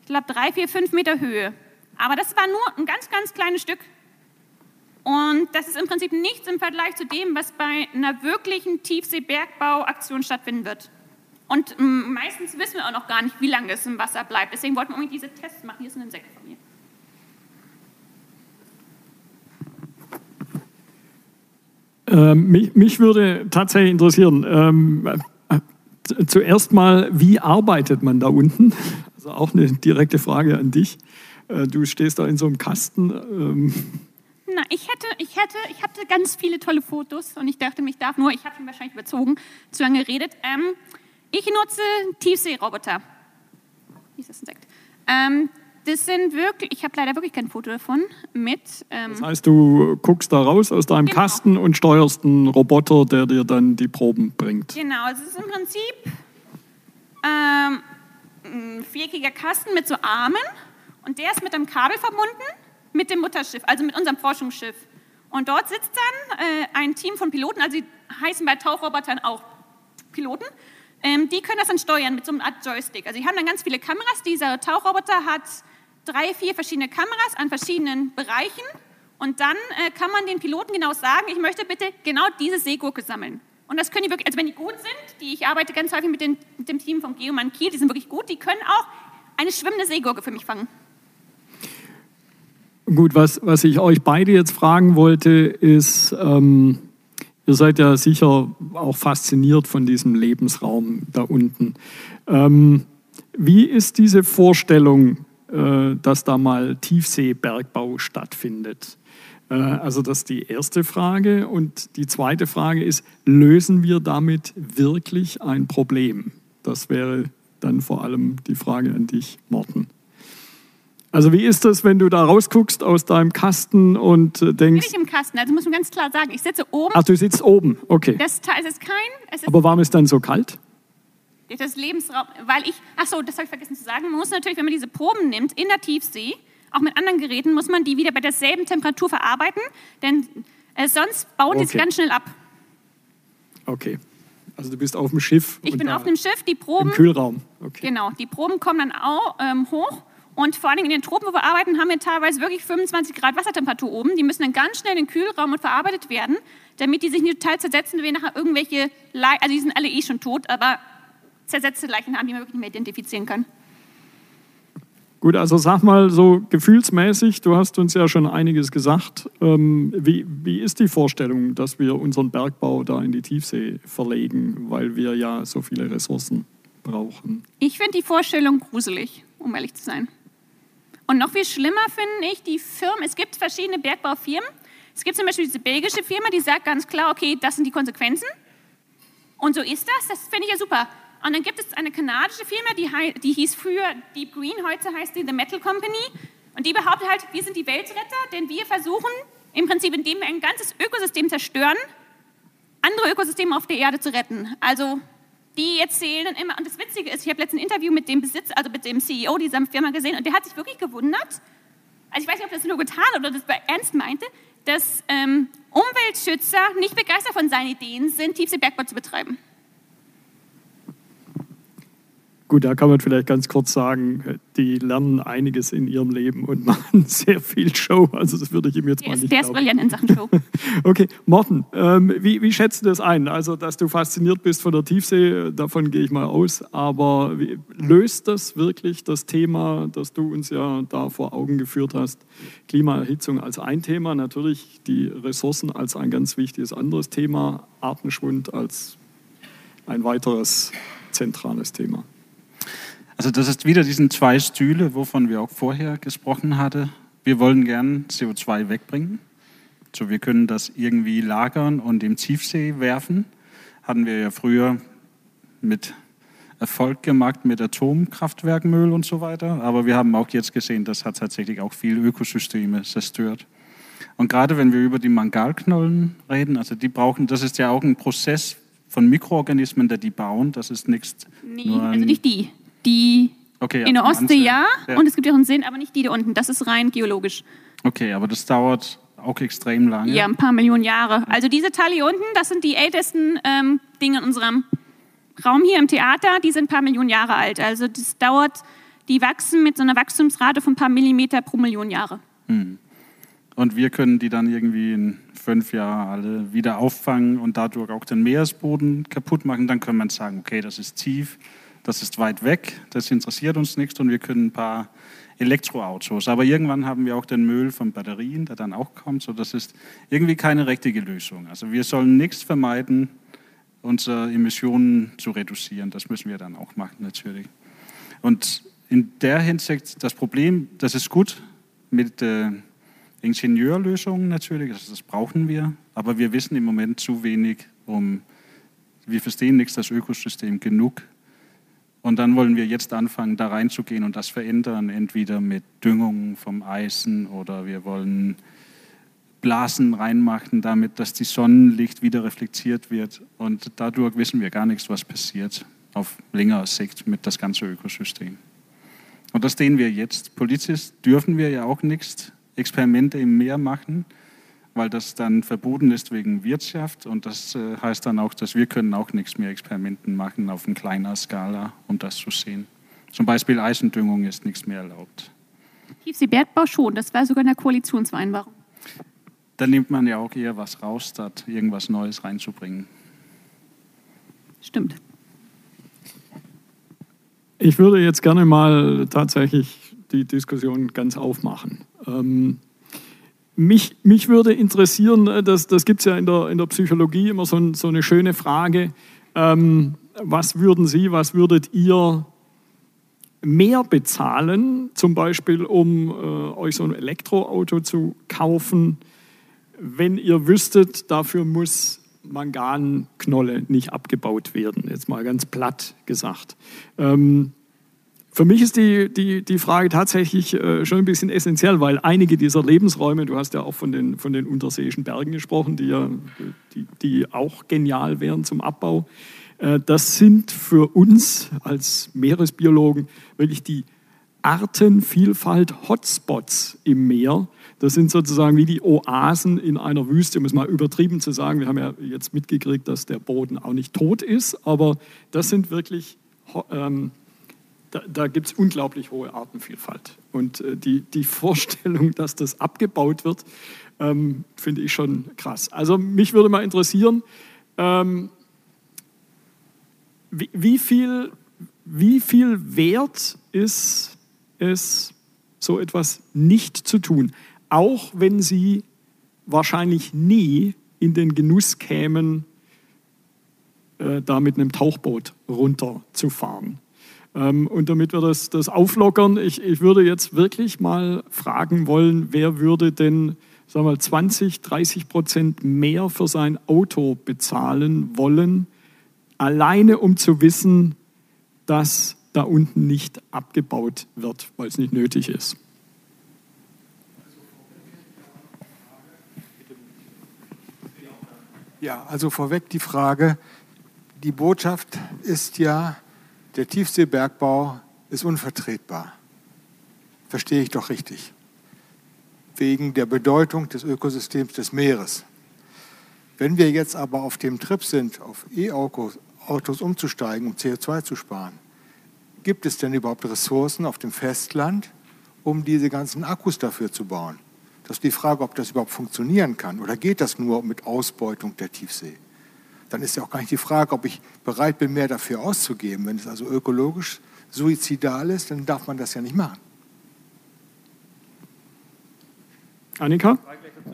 ich glaube, drei, vier, fünf Meter Höhe. Aber das war nur ein ganz, ganz kleines Stück. Und das ist im Prinzip nichts im Vergleich zu dem, was bei einer wirklichen Tiefseebergbauaktion stattfinden wird. Und mm, meistens wissen wir auch noch gar nicht, wie lange es im Wasser bleibt. Deswegen wollten wir unbedingt diese Tests machen. Hier ist ein Insekt von mir. Ähm, mich, mich, würde tatsächlich interessieren, ähm, äh, zuerst mal, wie arbeitet man da unten? Also auch eine direkte Frage an dich. Äh, du stehst da in so einem Kasten. Ähm. Na, ich hätte, ich hätte, ich hatte ganz viele tolle Fotos und ich dachte, ich darf nur, ich habe ihn wahrscheinlich überzogen, zu lange geredet. Ähm, ich nutze Tiefseeroboter. Wie ist das Insekt? Ähm, das sind wirklich, ich habe leider wirklich kein Foto davon mit. Ähm das heißt, du guckst da raus aus deinem genau. Kasten und steuerst einen Roboter, der dir dann die Proben bringt. Genau, es ist im Prinzip ähm, ein viereckiger Kasten mit so Armen und der ist mit einem Kabel verbunden mit dem Mutterschiff, also mit unserem Forschungsschiff. Und dort sitzt dann äh, ein Team von Piloten, also die heißen bei Tauchrobotern auch Piloten, ähm, die können das dann steuern mit so einer Art Joystick. Also die haben dann ganz viele Kameras. Dieser Tauchroboter hat drei, vier verschiedene Kameras an verschiedenen Bereichen. Und dann äh, kann man den Piloten genau sagen, ich möchte bitte genau diese Seegurke sammeln. Und das können die wirklich, also wenn die gut sind, die, ich arbeite ganz häufig mit, den, mit dem Team vom Geoman Kiel, die sind wirklich gut, die können auch eine schwimmende Seegurke für mich fangen. Gut, was, was ich euch beide jetzt fragen wollte, ist, ähm, Ihr seid ja sicher auch fasziniert von diesem Lebensraum da unten. Ähm, wie ist diese Vorstellung, äh, dass da mal Tiefseebergbau stattfindet? Äh, also das ist die erste Frage. Und die zweite Frage ist, lösen wir damit wirklich ein Problem? Das wäre dann vor allem die Frage an dich, Morten. Also wie ist das, wenn du da rausguckst aus deinem Kasten und äh, denkst... Ich bin nicht im Kasten, also muss man ganz klar sagen, ich sitze oben. Ach, du sitzt oben, okay. Das es ist kein... Es ist Aber warum ist dann so kalt? Das Lebensraum, weil ich... Ach so, das habe ich vergessen zu sagen. Man muss natürlich, wenn man diese Proben nimmt in der Tiefsee, auch mit anderen Geräten, muss man die wieder bei derselben Temperatur verarbeiten, denn äh, sonst bauen okay. die sich ganz schnell ab. Okay. Also du bist auf dem Schiff. Ich bin auf dem Schiff, die Proben... Im Kühlraum, okay. Genau, die Proben kommen dann auch ähm, hoch Und vor allem in den Tropen, wo wir arbeiten, haben wir teilweise wirklich 25 Grad Wassertemperatur oben. Die müssen dann ganz schnell in den Kühlraum und verarbeitet werden, damit die sich nicht total zersetzen, wenn wir nachher irgendwelche, Le also die sind alle eh schon tot, aber zersetzte Leichen haben, die man wirklich nicht mehr identifizieren kann. Gut, also sag mal so gefühlsmäßig, du hast uns ja schon einiges gesagt. Ähm, wie, wie ist die Vorstellung, dass wir unseren Bergbau da in die Tiefsee verlegen, weil wir ja so viele Ressourcen brauchen? Ich finde die Vorstellung gruselig, um ehrlich zu sein. Und noch viel schlimmer finde ich die Firmen, es gibt verschiedene Bergbaufirmen. Es gibt zum Beispiel diese belgische Firma, die sagt ganz klar, okay, das sind die Konsequenzen. Und so ist das, das finde ich ja super. Und dann gibt es eine kanadische Firma, die, die hieß früher Deep Green, heute heißt die The Metal Company. Und die behauptet halt, wir sind die Weltretter, denn wir versuchen im Prinzip, indem wir ein ganzes Ökosystem zerstören, andere Ökosysteme auf der Erde zu retten. Also die erzählen dann immer, und das Witzige ist, ich habe letztens ein Interview mit dem Besitz, also mit dem CEO dieser Firma gesehen, und der hat sich wirklich gewundert, also ich weiß nicht, ob das nur getan oder das ernst meinte, dass ähm, Umweltschützer nicht begeistert von seinen Ideen sind, Tiefseebergbau zu betreiben. Gut, da kann man vielleicht ganz kurz sagen, die lernen einiges in ihrem Leben und *laughs* machen sehr viel Show. Also das würde ich ihm jetzt der mal nicht Der ist brillant in Sachen Show. *laughs* okay, Morten, ähm, wie, wie schätzt du das ein? Also, dass du fasziniert bist von der Tiefsee, davon gehe ich mal aus. Aber wie, löst das wirklich das Thema, das du uns ja da vor Augen geführt hast? Klimaerhitzung als ein Thema, natürlich die Ressourcen als ein ganz wichtiges anderes Thema, Artenschwund als ein weiteres zentrales Thema. Also das ist wieder diesen zwei Stühle, wovon wir auch vorher gesprochen hatten. Wir wollen gern CO2 wegbringen. So, wir können das irgendwie lagern und im Tiefsee werfen. Hatten wir ja früher mit Erfolg gemacht mit Atomkraftwerkmüll und so weiter. Aber wir haben auch jetzt gesehen, das hat tatsächlich auch viele Ökosysteme zerstört. Und gerade wenn wir über die Mangalknollen reden, also die brauchen, das ist ja auch ein Prozess von Mikroorganismen, der die bauen. Das ist nichts. Nee, also nicht die die okay, in der Ostsee ja, ja, und es gibt ja auch einen Sinn, aber nicht die da unten. Das ist rein geologisch. Okay, aber das dauert auch extrem lange. Ja, ein paar Millionen Jahre. Also diese Teile hier unten, das sind die ältesten ähm, Dinge in unserem Raum hier im Theater, die sind ein paar Millionen Jahre alt. Also das dauert, die wachsen mit so einer Wachstumsrate von ein paar Millimeter pro Million Jahre. Hm. Und wir können die dann irgendwie in fünf Jahren alle wieder auffangen und dadurch auch den Meeresboden kaputt machen. Dann kann man sagen, okay, das ist tief, das ist weit weg, das interessiert uns nicht und wir können ein paar Elektroautos. Aber irgendwann haben wir auch den Müll von Batterien, der dann auch kommt. So, das ist irgendwie keine richtige Lösung. Also wir sollen nichts vermeiden, unsere Emissionen zu reduzieren. Das müssen wir dann auch machen natürlich. Und in der Hinsicht, das Problem, das ist gut mit äh, Ingenieurlösungen natürlich, also das brauchen wir, aber wir wissen im Moment zu wenig, um, wir verstehen nichts das Ökosystem genug, und dann wollen wir jetzt anfangen, da reinzugehen und das verändern, entweder mit Düngung vom Eisen oder wir wollen Blasen reinmachen, damit dass die Sonnenlicht wieder reflektiert wird. Und dadurch wissen wir gar nichts, was passiert auf längere Sicht mit das ganze Ökosystem. Und das sehen wir jetzt. Politisch dürfen wir ja auch nichts Experimente im Meer machen weil das dann verboten ist wegen Wirtschaft und das äh, heißt dann auch, dass wir können auch nichts mehr Experimenten machen auf einer kleiner Skala, um das zu sehen. Zum Beispiel Eisendüngung ist nichts mehr erlaubt. Tiefseebergbau schon, das war sogar in der Koalitionsvereinbarung. Da nimmt man ja auch eher was raus, statt irgendwas Neues reinzubringen. Stimmt. Ich würde jetzt gerne mal tatsächlich die Diskussion ganz aufmachen. Ähm, mich, mich würde interessieren, äh, das, das gibt es ja in der, in der Psychologie immer so, so eine schöne Frage, ähm, was würden Sie, was würdet ihr mehr bezahlen, zum Beispiel um äh, euch so ein Elektroauto zu kaufen, wenn ihr wüsstet, dafür muss Manganknolle nicht abgebaut werden, jetzt mal ganz platt gesagt. Ähm, für mich ist die, die, die Frage tatsächlich äh, schon ein bisschen essentiell, weil einige dieser Lebensräume, du hast ja auch von den, von den unterseeischen Bergen gesprochen, die, ja, die, die auch genial wären zum Abbau, äh, das sind für uns als Meeresbiologen wirklich die Artenvielfalt-Hotspots im Meer. Das sind sozusagen wie die Oasen in einer Wüste, um es mal übertrieben zu sagen. Wir haben ja jetzt mitgekriegt, dass der Boden auch nicht tot ist, aber das sind wirklich ähm, da, da gibt es unglaublich hohe Artenvielfalt. Und äh, die, die *laughs* Vorstellung, dass das abgebaut wird, ähm, finde ich schon krass. Also mich würde mal interessieren, ähm, wie, wie, viel, wie viel wert ist es, so etwas nicht zu tun, auch wenn Sie wahrscheinlich nie in den Genuss kämen, äh, da mit einem Tauchboot runterzufahren. Ähm, und damit wir das, das auflockern, ich, ich würde jetzt wirklich mal fragen wollen, wer würde denn sagen wir, 20, 30 Prozent mehr für sein Auto bezahlen wollen, alleine um zu wissen, dass da unten nicht abgebaut wird, weil es nicht nötig ist. Ja, also vorweg die Frage, die Botschaft ist ja, der Tiefseebergbau ist unvertretbar. Verstehe ich doch richtig. Wegen der Bedeutung des Ökosystems des Meeres. Wenn wir jetzt aber auf dem Trip sind, auf E-Autos umzusteigen, um CO2 zu sparen, gibt es denn überhaupt Ressourcen auf dem Festland, um diese ganzen Akkus dafür zu bauen? Das ist die Frage, ob das überhaupt funktionieren kann. Oder geht das nur mit Ausbeutung der Tiefsee? Dann ist ja auch gar nicht die Frage, ob ich bereit bin, mehr dafür auszugeben. Wenn es also ökologisch suizidal ist, dann darf man das ja nicht machen. Annika?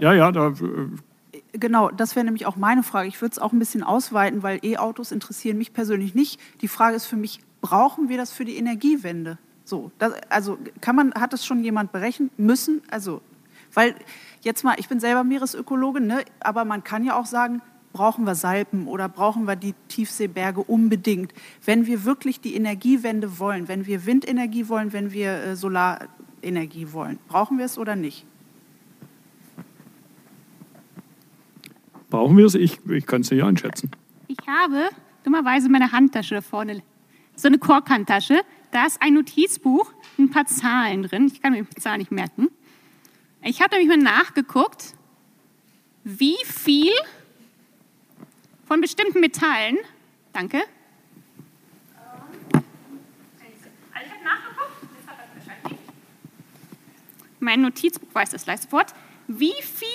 Ja, ja, da. Äh, genau, das wäre nämlich auch meine Frage. Ich würde es auch ein bisschen ausweiten, weil E-Autos interessieren mich persönlich nicht. Die Frage ist für mich, brauchen wir das für die Energiewende? So, das, also kann man, hat das schon jemand berechnen müssen? Also weil jetzt mal, ich bin selber Meeresökologe, ne, aber man kann ja auch sagen, brauchen wir Salpen oder brauchen wir die Tiefseeberge unbedingt. Wenn wir wirklich die Energiewende wollen, wenn wir Windenergie wollen, wenn wir äh, Solarenergie wollen, brauchen wir es oder nicht? Brauchen wir es? Ich, ich kann es nicht einschätzen. Ich habe dummerweise meine Handtasche da vorne, so eine Korkhandtasche. Da ist ein Notizbuch, ein paar Zahlen drin. Ich kann mir die Zahlen nicht merken. Ich habe nämlich mal nachgeguckt, wie viel von bestimmten Metallen, danke. Mein Notizbuch weiß das gleich sofort, wie viel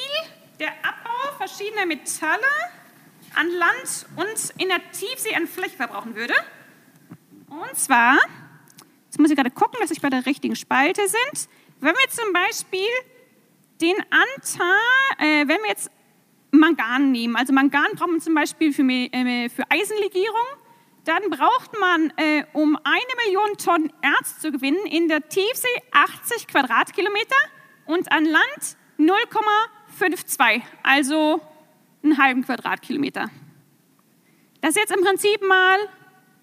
der Abbau verschiedener Metalle an Land und in der Tiefsee an Fläche verbrauchen würde. Und zwar, jetzt muss ich gerade gucken, dass ich bei der richtigen Spalte sind. Wenn wir zum Beispiel den Anteil, äh, wenn wir jetzt Mangan nehmen, also Mangan braucht man zum Beispiel für, äh, für Eisenlegierung, dann braucht man, äh, um eine Million Tonnen Erz zu gewinnen, in der Tiefsee 80 Quadratkilometer und an Land 0,52, also einen halben Quadratkilometer. Das ist jetzt im Prinzip mal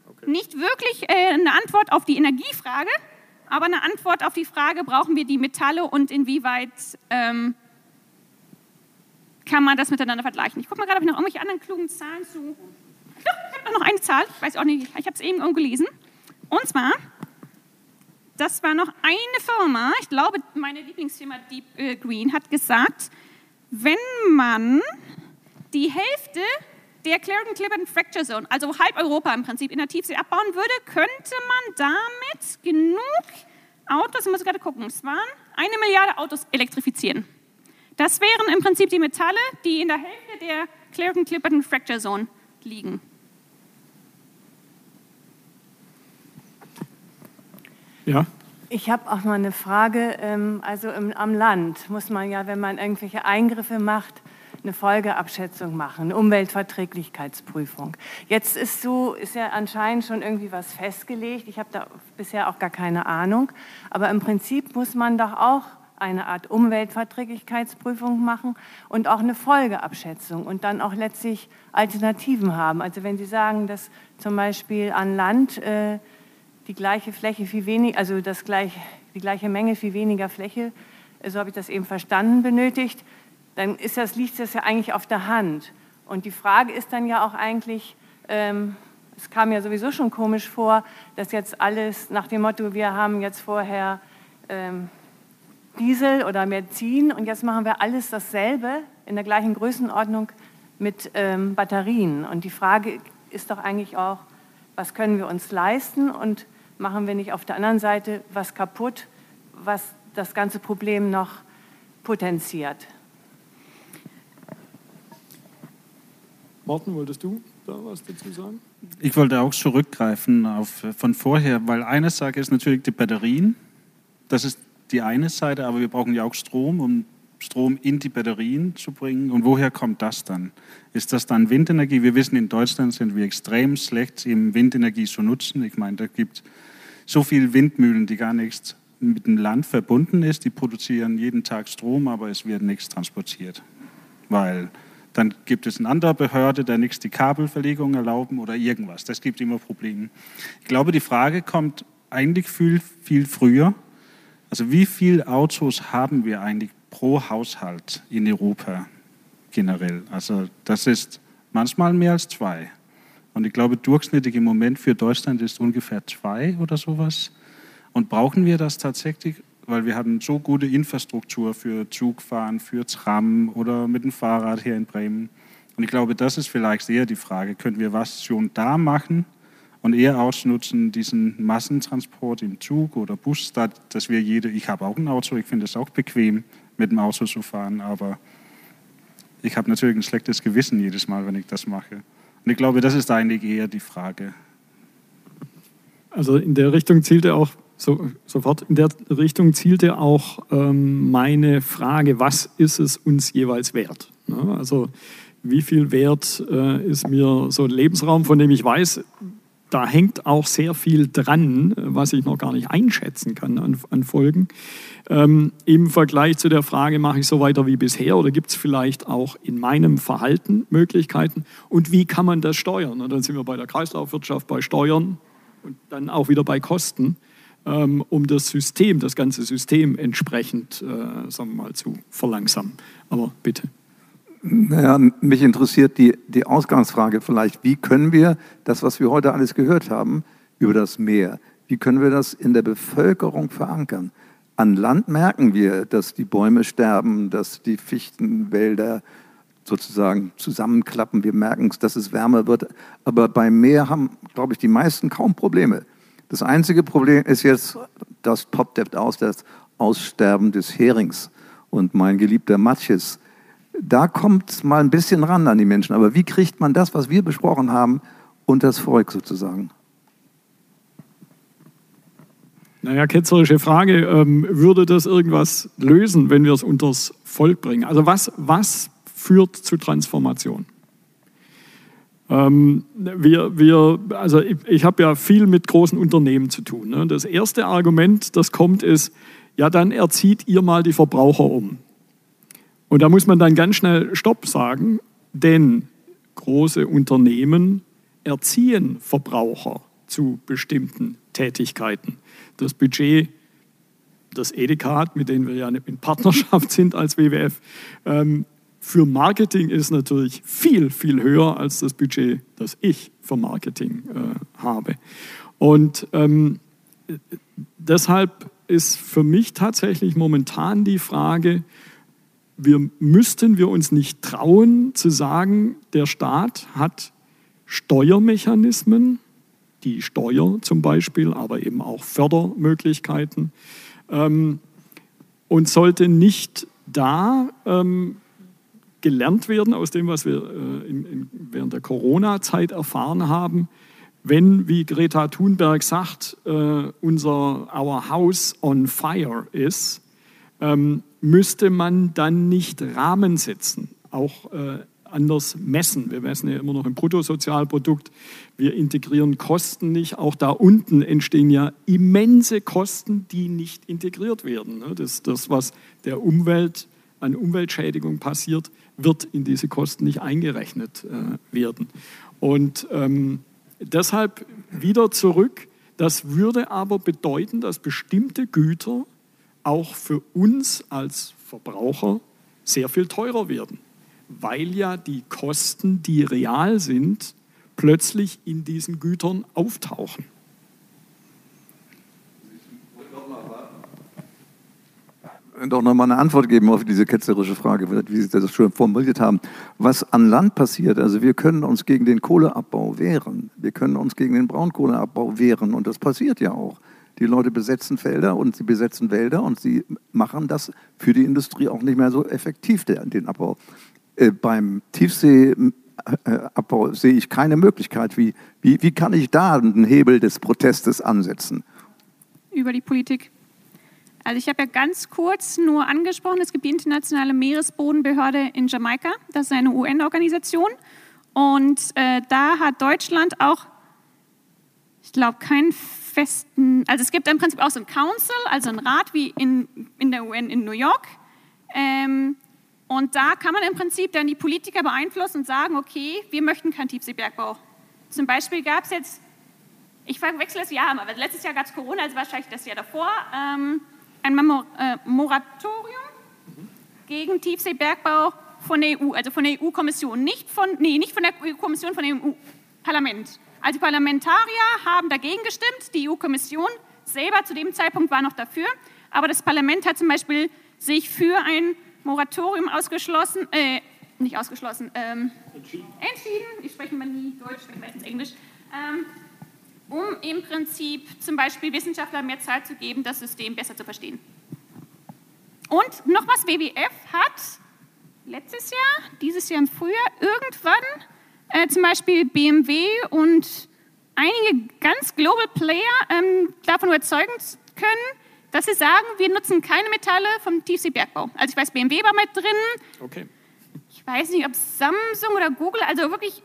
okay. nicht wirklich äh, eine Antwort auf die Energiefrage, aber eine Antwort auf die Frage, brauchen wir die Metalle und inwieweit ähm, kann man das miteinander vergleichen. Ich gucke mal gerade, ob ich noch irgendwelche anderen klugen Zahlen zu... Ich habe noch eine Zahl, ich weiß auch nicht, ich habe es eben irgendwo gelesen. Und zwar, das war noch eine Firma, ich glaube, meine Lieblingsfirma Deep äh, Green hat gesagt, wenn man die Hälfte der Clarendon Clipperton Fracture Zone, also halb Europa im Prinzip in der Tiefsee abbauen würde, könnte man damit genug Autos, ich muss gerade gucken, es waren eine Milliarde Autos elektrifizieren. Das wären im Prinzip die Metalle, die in der Hälfte der Clarendon Clipperton Fracture Zone liegen. Ja. Ich habe auch mal eine Frage. Ähm, also am Land muss man ja, wenn man irgendwelche Eingriffe macht, eine Folgeabschätzung machen, eine Umweltverträglichkeitsprüfung. Jetzt ist so, ist ja anscheinend schon irgendwie was festgelegt. Ich habe da bisher auch gar keine Ahnung. Aber im Prinzip muss man doch auch eine Art Umweltverträglichkeitsprüfung machen und auch eine Folgeabschätzung und dann auch letztlich Alternativen haben. Also wenn Sie sagen, dass zum Beispiel an Land äh, die gleiche Fläche viel weniger, also das gleich, die gleiche Menge viel weniger Fläche, so habe ich das eben verstanden, benötigt, dann ist das, liegt das ja eigentlich auf der Hand. Und die Frage ist dann ja auch eigentlich, ähm, es kam ja sowieso schon komisch vor, dass jetzt alles nach dem Motto, wir haben jetzt vorher ähm, Diesel oder Benzin und jetzt machen wir alles dasselbe in der gleichen Größenordnung mit ähm, Batterien. Und die Frage ist doch eigentlich auch, was können wir uns leisten und machen wir nicht auf der anderen Seite was kaputt, was das ganze Problem noch potenziert. Morten, wolltest du da was dazu sagen? Ich wollte auch zurückgreifen auf von vorher, weil eine Sache ist natürlich die Batterien. Das ist die eine Seite, aber wir brauchen ja auch Strom, um Strom in die Batterien zu bringen. Und woher kommt das dann? Ist das dann Windenergie? Wir wissen, in Deutschland sind wir extrem schlecht im Windenergie zu nutzen. Ich meine, da gibt so viele Windmühlen, die gar nichts mit dem Land verbunden ist. Die produzieren jeden Tag Strom, aber es wird nichts transportiert. Weil dann gibt es eine andere Behörde, der nichts die Kabelverlegung erlauben oder irgendwas. Das gibt immer Probleme. Ich glaube, die Frage kommt eigentlich viel, viel früher. Also wie viele Autos haben wir eigentlich pro Haushalt in Europa generell? Also das ist manchmal mehr als zwei. Und ich glaube, durchschnittlich im Moment für Deutschland ist ungefähr zwei oder sowas. Und brauchen wir das tatsächlich? Weil wir haben so gute Infrastruktur für Zugfahren, für Tram oder mit dem Fahrrad hier in Bremen. Und ich glaube, das ist vielleicht eher die Frage, können wir was schon da machen und eher ausnutzen, diesen Massentransport im Zug oder Bus, dass wir jede, ich habe auch ein Auto, ich finde es auch bequem, mit dem Auto zu fahren, aber ich habe natürlich ein schlechtes Gewissen jedes Mal, wenn ich das mache. Und ich glaube, das ist eigentlich eher die Frage. Also in der Richtung zielte auch so, sofort in der Richtung zielte auch ähm, meine Frage, was ist es uns jeweils wert? Ne? Also wie viel wert äh, ist mir so ein Lebensraum, von dem ich weiß, da hängt auch sehr viel dran, was ich noch gar nicht einschätzen kann an, an Folgen. Ähm, Im Vergleich zu der Frage, mache ich so weiter wie bisher oder gibt es vielleicht auch in meinem Verhalten Möglichkeiten und wie kann man das steuern? Und dann sind wir bei der Kreislaufwirtschaft, bei Steuern und dann auch wieder bei Kosten, ähm, um das System, das ganze System entsprechend, äh, sagen wir mal, zu verlangsamen. Aber bitte. Naja, mich interessiert die, die Ausgangsfrage vielleicht, wie können wir das, was wir heute alles gehört haben über das Meer, wie können wir das in der Bevölkerung verankern? An Land merken wir, dass die Bäume sterben, dass die Fichtenwälder sozusagen zusammenklappen. Wir merken, dass es wärmer wird. Aber beim Meer haben, glaube ich, die meisten kaum Probleme. Das einzige Problem ist jetzt, das poppt aus, das Aussterben des Herings. Und mein geliebter Matjes da kommt es mal ein bisschen ran an die Menschen. Aber wie kriegt man das, was wir besprochen haben, unter das Volk sozusagen? Naja, ketzerische Frage. Ähm, würde das irgendwas lösen, wenn wir es unters Volk bringen? Also was, was führt zu Transformation? Ähm, wir, wir, also ich, ich habe ja viel mit großen Unternehmen zu tun. Ne? Das erste Argument, das kommt, ist, ja, dann erzieht ihr mal die Verbraucher um. Und da muss man dann ganz schnell Stopp sagen, denn große Unternehmen erziehen Verbraucher zu bestimmten Tätigkeiten. Das Budget das Edicat, mit dem wir ja in Partnerschaft *laughs* sind als WWF, ähm, für Marketing ist natürlich viel, viel höher als das Budget, das ich für Marketing äh, habe. Und ähm, deshalb ist für mich tatsächlich momentan die Frage, wir müssten wir uns nicht trauen zu sagen, der Staat hat Steuermechanismen, die Steuer zum Beispiel, aber eben auch Fördermöglichkeiten ähm, und sollte nicht da ähm, gelernt werden aus dem, was wir äh, in, in, während der Corona-Zeit erfahren haben, wenn, wie Greta Thunberg sagt, äh, unser Our House on Fire ist, ähm, müsste man dann nicht Rahmen setzen, auch äh, anders messen. Wir messen ja immer noch im Bruttosozialprodukt. Wir integrieren Kosten nicht. Auch da unten entstehen ja immense Kosten, die nicht integriert werden. Ne? Das, das was der Umwelt an Umweltschädigung passiert, wird in diese Kosten nicht eingerechnet äh, werden. Und ähm, deshalb wieder zurück. Das würde aber bedeuten, dass bestimmte Güter auch für uns als Verbraucher sehr viel teurer werden, weil ja die Kosten, die real sind, plötzlich in diesen Gütern auftauchen. doch noch mal eine Antwort geben auf diese ketzerische Frage, wie Sie das schon formuliert haben. Was an Land passiert, also wir können uns gegen den Kohleabbau wehren, wir können uns gegen den Braunkohleabbau wehren und das passiert ja auch. Die Leute besetzen Felder und sie besetzen Wälder und sie machen das für die Industrie auch nicht mehr so effektiv, den Abbau. Äh, beim Tiefseeabbau sehe ich keine Möglichkeit. Wie, wie, wie kann ich da einen Hebel des Protestes ansetzen? Über die Politik. Also ich habe ja ganz kurz nur angesprochen, es gibt die Internationale Meeresbodenbehörde in Jamaika, das ist eine UN-Organisation. Und äh, da hat Deutschland auch, ich glaube, keinen festen, also es gibt im Prinzip auch so ein Council, also ein Rat wie in, in der UN in New York. Ähm, und da kann man im Prinzip dann die Politiker beeinflussen und sagen, okay, wir möchten keinen Tiefseebergbau. Zum Beispiel gab es jetzt, ich verwechsel das Jahr, aber letztes Jahr gab es Corona, also wahrscheinlich das Jahr davor, ähm, ein äh, Moratorium gegen Tiefseebergbau von der EU, also von der EU-Kommission, nicht von, nee, nicht von der EU-Kommission, von dem EU-Parlament. Also die Parlamentarier haben dagegen gestimmt, die EU-Kommission selber zu dem Zeitpunkt war noch dafür, aber das Parlament hat zum Beispiel sich für ein Moratorium ausgeschlossen, äh, nicht ausgeschlossen, ähm, entschieden. entschieden. Ich spreche mal nie Deutsch, ich spreche meistens Englisch, ähm, um im Prinzip zum Beispiel Wissenschaftlern mehr Zeit zu geben, das System besser zu verstehen. Und noch was, WWF hat letztes Jahr, dieses Jahr im Frühjahr, irgendwann äh, zum Beispiel BMW und einige ganz Global Player ähm, davon überzeugen können, dass sie sagen, wir nutzen keine Metalle vom Tiefseebergbau. Also ich weiß, BMW war mit drin. Okay. Ich weiß nicht, ob Samsung oder Google, also wirklich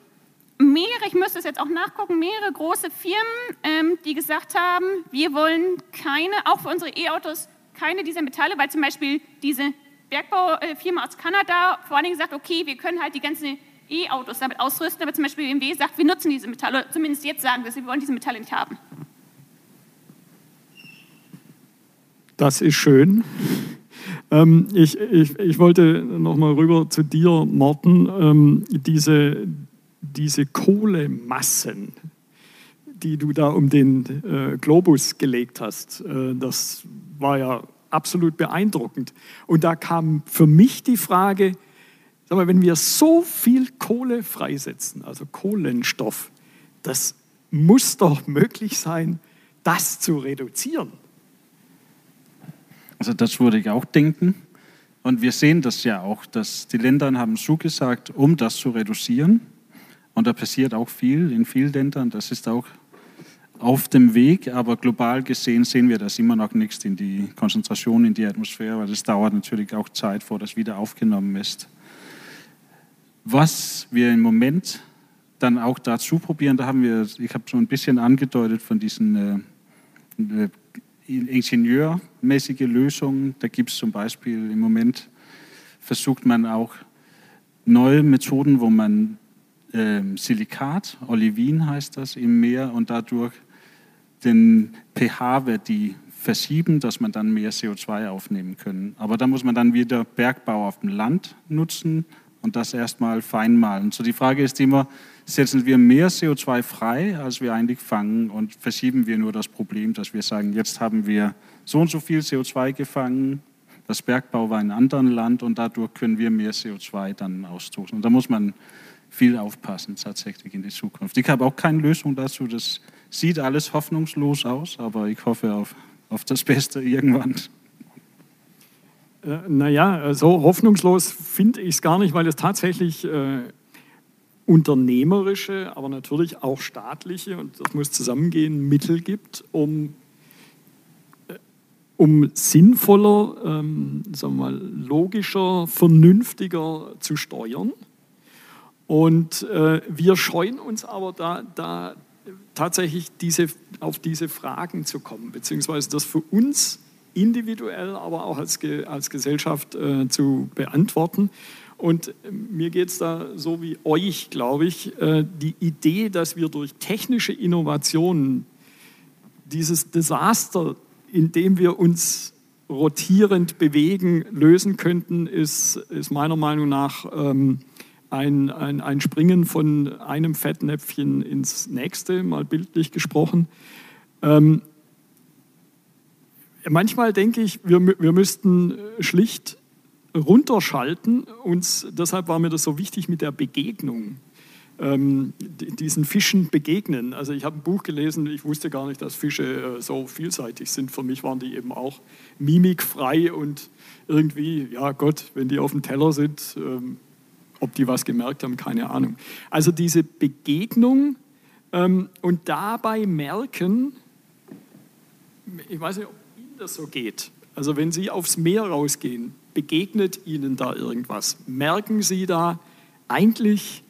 mehrere, ich müsste es jetzt auch nachgucken, mehrere große Firmen, ähm, die gesagt haben, wir wollen keine, auch für unsere E-Autos, keine dieser Metalle, weil zum Beispiel diese Bergbaufirma aus Kanada vor allen Dingen sagt, okay, wir können halt die ganzen E-Autos damit ausrüsten, aber zum Beispiel BMW sagt, wir nutzen diese Metalle, oder zumindest jetzt sagen wir, wir wollen diese Metalle nicht haben. Das ist schön. Ähm, ich, ich, ich wollte noch mal rüber zu dir, Morten. Ähm, diese, diese Kohlemassen, die du da um den äh, Globus gelegt hast, äh, das war ja absolut beeindruckend. Und da kam für mich die Frage, sag mal, wenn wir so viel Kohle freisetzen, also Kohlenstoff, das muss doch möglich sein, das zu reduzieren. Also das würde ich auch denken. Und wir sehen das ja auch, dass die Länder haben zugesagt, um das zu reduzieren. Und da passiert auch viel in vielen Ländern. Das ist auch auf dem Weg, aber global gesehen sehen wir das immer noch nicht in die Konzentration in die Atmosphäre, weil es dauert natürlich auch Zeit, vor das wieder aufgenommen ist. Was wir im Moment dann auch dazu probieren, da haben wir, ich habe so ein bisschen angedeutet von diesen äh, äh ingenieurmäßige Lösungen. Da gibt es zum Beispiel im Moment, versucht man auch neue Methoden, wo man äh, Silikat, Olivin heißt das, im Meer und dadurch den pH-Wert die verschieben, dass man dann mehr CO2 aufnehmen können. Aber da muss man dann wieder Bergbau auf dem Land nutzen und das erstmal feinmalen. So die Frage ist immer, setzen wir mehr CO2 frei, als wir eigentlich fangen und verschieben wir nur das Problem, dass wir sagen, jetzt haben wir so und so viel CO2 gefangen, das Bergbau war in einem anderen Land und dadurch können wir mehr CO2 dann ausstoßen. Und da muss man viel aufpassen tatsächlich in die Zukunft. Ich habe auch keine Lösung dazu, das sieht alles hoffnungslos aus, aber ich hoffe auf, auf das Beste irgendwann. Äh, naja, so hoffnungslos finde ich es gar nicht, weil es tatsächlich äh, unternehmerische, aber natürlich auch staatliche, und das muss zusammengehen, Mittel gibt, um, äh, um sinnvoller, ähm, sagen wir mal, logischer, vernünftiger zu steuern. Und äh, wir scheuen uns aber da, da tatsächlich diese, auf diese Fragen zu kommen, beziehungsweise das für uns individuell, aber auch als, als Gesellschaft äh, zu beantworten. Und äh, mir geht es da so wie euch, glaube ich, äh, die Idee, dass wir durch technische Innovationen dieses Desaster, in dem wir uns rotierend bewegen, lösen könnten, ist, ist meiner Meinung nach ähm, ein, ein, ein Springen von einem Fettnäpfchen ins nächste, mal bildlich gesprochen. Ähm, manchmal denke ich, wir, wir müssten schlicht runterschalten. Und deshalb war mir das so wichtig mit der Begegnung ähm, diesen Fischen begegnen. Also ich habe ein Buch gelesen, ich wusste gar nicht, dass Fische äh, so vielseitig sind. Für mich waren die eben auch mimikfrei und irgendwie, ja Gott, wenn die auf dem Teller sind, ähm, ob die was gemerkt haben, keine Ahnung. Also diese Begegnung ähm, und dabei merken, ich weiß nicht, ob Ihnen das so geht. Also wenn Sie aufs Meer rausgehen, begegnet Ihnen da irgendwas? Merken Sie da eigentlich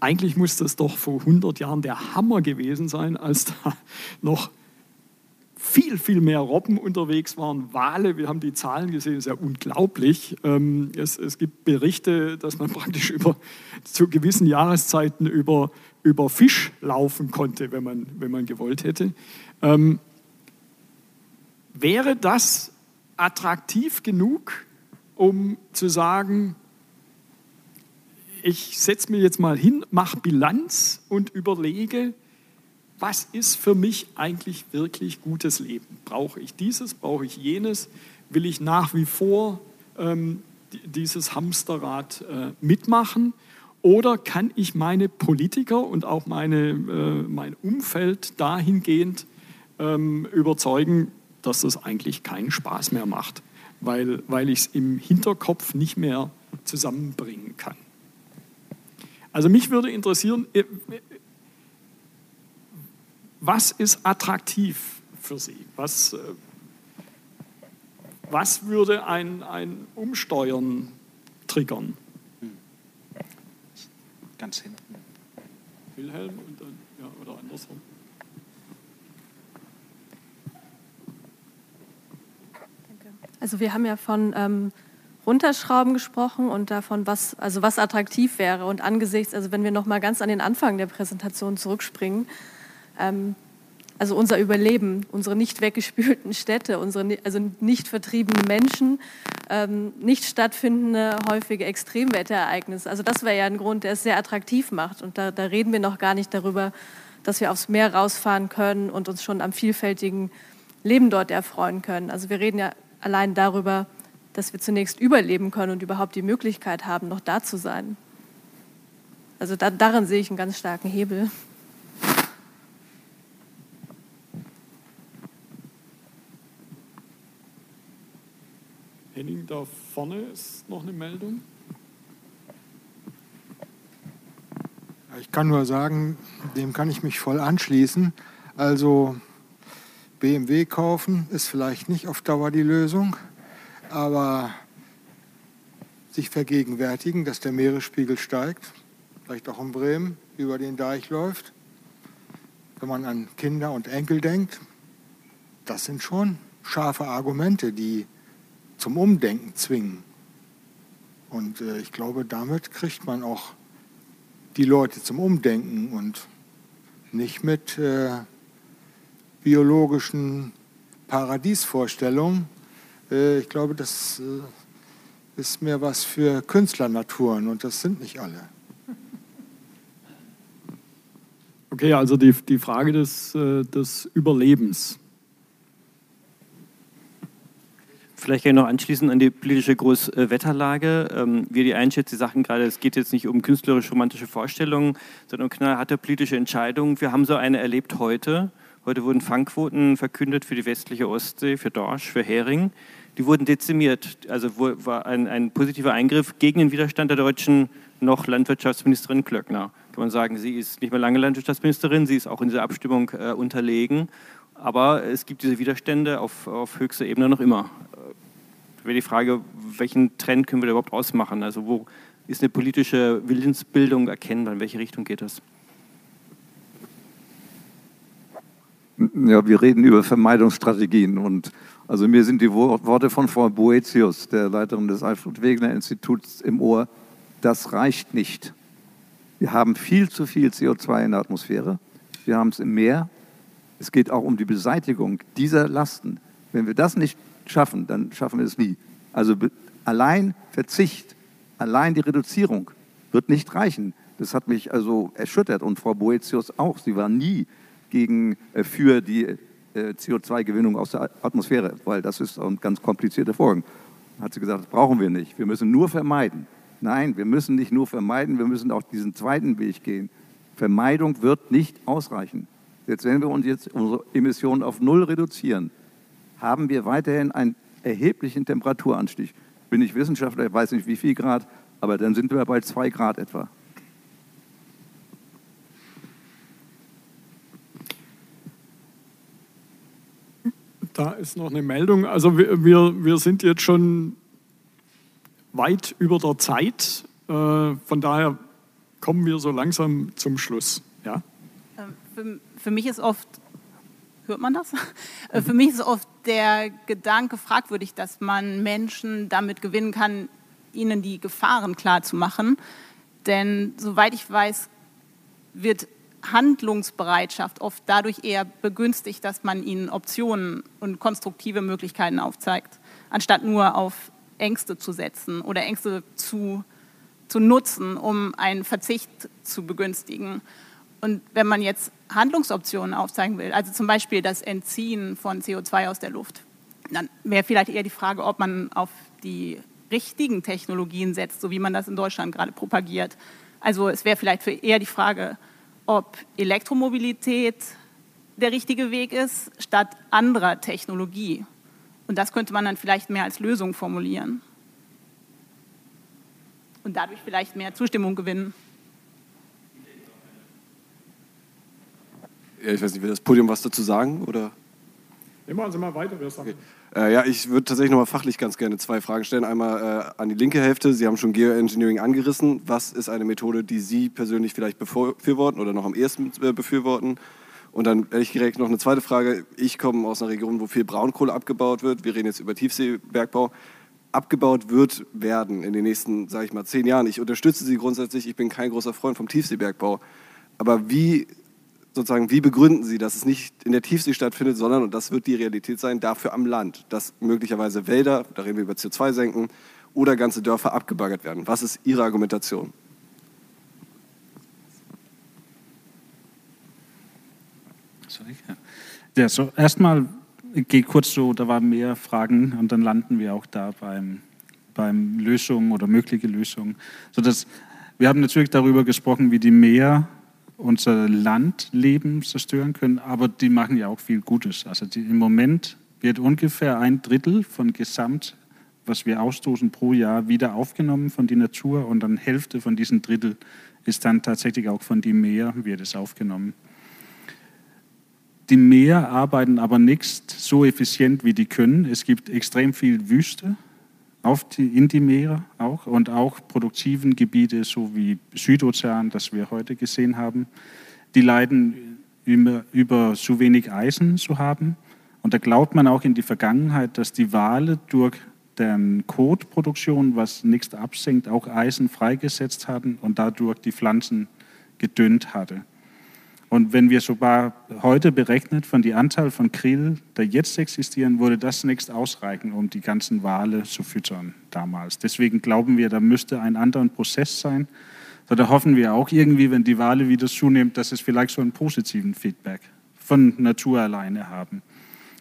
eigentlich muss das doch vor 100 Jahren der Hammer gewesen sein, als da *laughs* noch viel, viel mehr Robben unterwegs waren, Wale, wir haben die Zahlen gesehen, ist ja unglaublich. Ähm, es, es gibt Berichte, dass man *laughs* praktisch über, zu gewissen Jahreszeiten über, über Fisch laufen konnte, wenn man, wenn man gewollt hätte. Wäre das attraktiv genug, um zu sagen, ich setze mir jetzt mal hin, mache Bilanz und überlege, was ist für mich eigentlich wirklich gutes Leben? Brauche ich dieses, brauche ich jenes? Will ich nach wie vor ähm, dieses Hamsterrad äh, mitmachen? Oder kann ich meine Politiker und auch meine, äh, mein Umfeld dahingehend ähm, überzeugen, dass das eigentlich keinen Spaß mehr macht, weil, weil ich es im Hinterkopf nicht mehr zusammenbringen kann? Also mich würde interessieren, äh, was ist attraktiv für Sie? Was, äh, was würde ein, ein Umsteuern triggern? Ganz hinten. Wilhelm und dann, ja, oder andersrum. Also wir haben ja von ähm, Runterschrauben gesprochen und davon, was, also was attraktiv wäre. Und angesichts, also wenn wir noch mal ganz an den Anfang der Präsentation zurückspringen, ähm, also unser Überleben, unsere nicht weggespülten Städte, unsere also nicht vertriebene Menschen, ähm, nicht stattfindende häufige Extremwetterereignisse. Also das wäre ja ein Grund, der es sehr attraktiv macht. Und da, da reden wir noch gar nicht darüber, dass wir aufs Meer rausfahren können und uns schon am vielfältigen Leben dort erfreuen können. Also wir reden ja allein darüber, dass wir zunächst überleben können und überhaupt die Möglichkeit haben, noch da zu sein. Also da, darin sehe ich einen ganz starken Hebel. Henning, da vorne ist noch eine Meldung. Ich kann nur sagen, dem kann ich mich voll anschließen. Also BMW kaufen ist vielleicht nicht auf Dauer die Lösung aber sich vergegenwärtigen, dass der Meeresspiegel steigt, vielleicht auch in Bremen über den Deich läuft, wenn man an Kinder und Enkel denkt, das sind schon scharfe Argumente, die zum Umdenken zwingen. Und äh, ich glaube, damit kriegt man auch die Leute zum Umdenken und nicht mit äh, biologischen Paradiesvorstellungen, äh, ich glaube, das äh, ist mehr was für Künstlernaturen und das sind nicht alle. Okay, also die, die Frage des, äh, des Überlebens. Vielleicht kann ich noch anschließen an die politische Großwetterlage. Ähm, wie die einschätzt, Sie sagten gerade, es geht jetzt nicht um künstlerisch-romantische Vorstellungen, sondern um knallharte politische Entscheidungen. Wir haben so eine erlebt heute. Heute wurden Fangquoten verkündet für die westliche Ostsee, für Dorsch, für Hering die wurden dezimiert. Also war ein, ein positiver Eingriff gegen den Widerstand der deutschen noch Landwirtschaftsministerin Klöckner. Kann man sagen, sie ist nicht mehr lange Landwirtschaftsministerin, sie ist auch in dieser Abstimmung äh, unterlegen. Aber es gibt diese Widerstände auf, auf höchster Ebene noch immer. Äh, wäre die Frage, welchen Trend können wir da überhaupt ausmachen? Also wo ist eine politische Willensbildung erkennbar? In welche Richtung geht das? Ja, wir reden über Vermeidungsstrategien und also mir sind die Worte von Frau Boetius, der Leiterin des Alfred Wegener Instituts, im Ohr. Das reicht nicht. Wir haben viel zu viel CO2 in der Atmosphäre. Wir haben es im Meer. Es geht auch um die Beseitigung dieser Lasten. Wenn wir das nicht schaffen, dann schaffen wir es nie. Also allein Verzicht, allein die Reduzierung wird nicht reichen. Das hat mich also erschüttert und Frau Boetius auch. Sie war nie gegen, äh, für die äh, CO2-Gewinnung aus der Atmosphäre, weil das ist ein ganz komplizierter. Dann hat sie gesagt, das brauchen wir nicht. Wir müssen nur vermeiden. Nein, wir müssen nicht nur vermeiden, wir müssen auch diesen zweiten Weg gehen. Vermeidung wird nicht ausreichen. Jetzt, wenn wir uns jetzt unsere Emissionen auf Null reduzieren, haben wir weiterhin einen erheblichen Temperaturanstieg. Bin ich Wissenschaftler, ich weiß nicht wie viel Grad, aber dann sind wir bei zwei Grad etwa. Da ist noch eine Meldung. Also wir, wir, wir sind jetzt schon weit über der Zeit. Äh, von daher kommen wir so langsam zum Schluss. Ja? Ähm, für, für mich ist oft, hört man das? *laughs* Äh, für mich ist oft der Gedanke fragwürdig, dass man Menschen damit gewinnen kann, ihnen die Gefahren klar zu machen. Denn soweit ich weiß, wird Handlungsbereitschaft oft dadurch eher begünstigt, dass man ihnen Optionen und konstruktive Möglichkeiten aufzeigt, anstatt nur auf Ängste zu setzen oder Ängste zu, zu nutzen, um einen Verzicht zu begünstigen. Und wenn man jetzt Handlungsoptionen aufzeigen will, also zum Beispiel das Entziehen von CO2 aus der Luft, dann wäre vielleicht eher die Frage, ob man auf die richtigen Technologien setzt, so wie man das in Deutschland gerade propagiert. Also es wäre vielleicht eher die Frage, ob Elektromobilität der richtige Weg ist, statt anderer Technologie. Und das könnte man dann vielleicht mehr als Lösung formulieren. Und dadurch vielleicht mehr Zustimmung gewinnen. Ja, ich weiß nicht, will das Podium was dazu sagen? Oder? Ja, machen Sie mal weiter, wer sagt. Okay. Äh, ja, ich würde tatsächlich nochmal fachlich ganz gerne zwei Fragen stellen. Einmal äh, an die linke Hälfte. Sie haben schon Geoengineering angerissen. Was ist eine Methode, die Sie persönlich vielleicht befürworten oder noch am ehesten äh, befürworten? Und dann ehrlich direkt noch eine zweite Frage. Ich komme aus einer Region, wo viel Braunkohle abgebaut wird. Wir reden jetzt über Tiefseebergbau. Abgebaut wird werden in den nächsten, sage ich mal, zehn Jahren. Ich unterstütze Sie grundsätzlich. Ich bin kein großer Freund vom Tiefseebergbau. Aber wie sozusagen, wie begründen Sie, dass es nicht in der Tiefsee stattfindet, sondern, und das wird die Realität sein, dafür am Land, dass möglicherweise Wälder, da reden wir über CO2-Senken, oder ganze Dörfer abgebaggert werden? Was ist Ihre Argumentation? Ja, so erstmal gehe kurz so, da waren mehr Fragen und dann landen wir auch da beim, beim Lösungen oder mögliche Lösungen. So dass, wir haben natürlich darüber gesprochen, wie die Meer unser Landleben zerstören können, aber die machen ja auch viel Gutes. Also die, im Moment wird ungefähr ein Drittel von Gesamt, was wir ausstoßen pro Jahr, wieder aufgenommen von der Natur und dann Hälfte von diesem Drittel ist dann tatsächlich auch von dem Meer wird es aufgenommen. Die Meer arbeiten aber nicht so effizient, wie die können. Es gibt extrem viel Wüste auf die, in die Meere auch und auch produktiven Gebiete, so wie Südozean, das wir heute gesehen haben, die leiden über, über zu wenig Eisen zu haben. Und da glaubt man auch in die Vergangenheit, dass die Wale durch deren Kotproduktion, was nichts absenkt, auch Eisen freigesetzt hatten und dadurch die Pflanzen gedünnt hatte. Und wenn wir sogar heute berechnet von der Anzahl von Krill, die jetzt existieren, würde das nicht ausreichen, um die ganzen Wale zu füttern damals. Deswegen glauben wir, da müsste ein anderer Prozess sein. So, da hoffen wir auch irgendwie, wenn die Wale wieder zunimmt, dass es vielleicht so einen positiven Feedback von Natur alleine haben.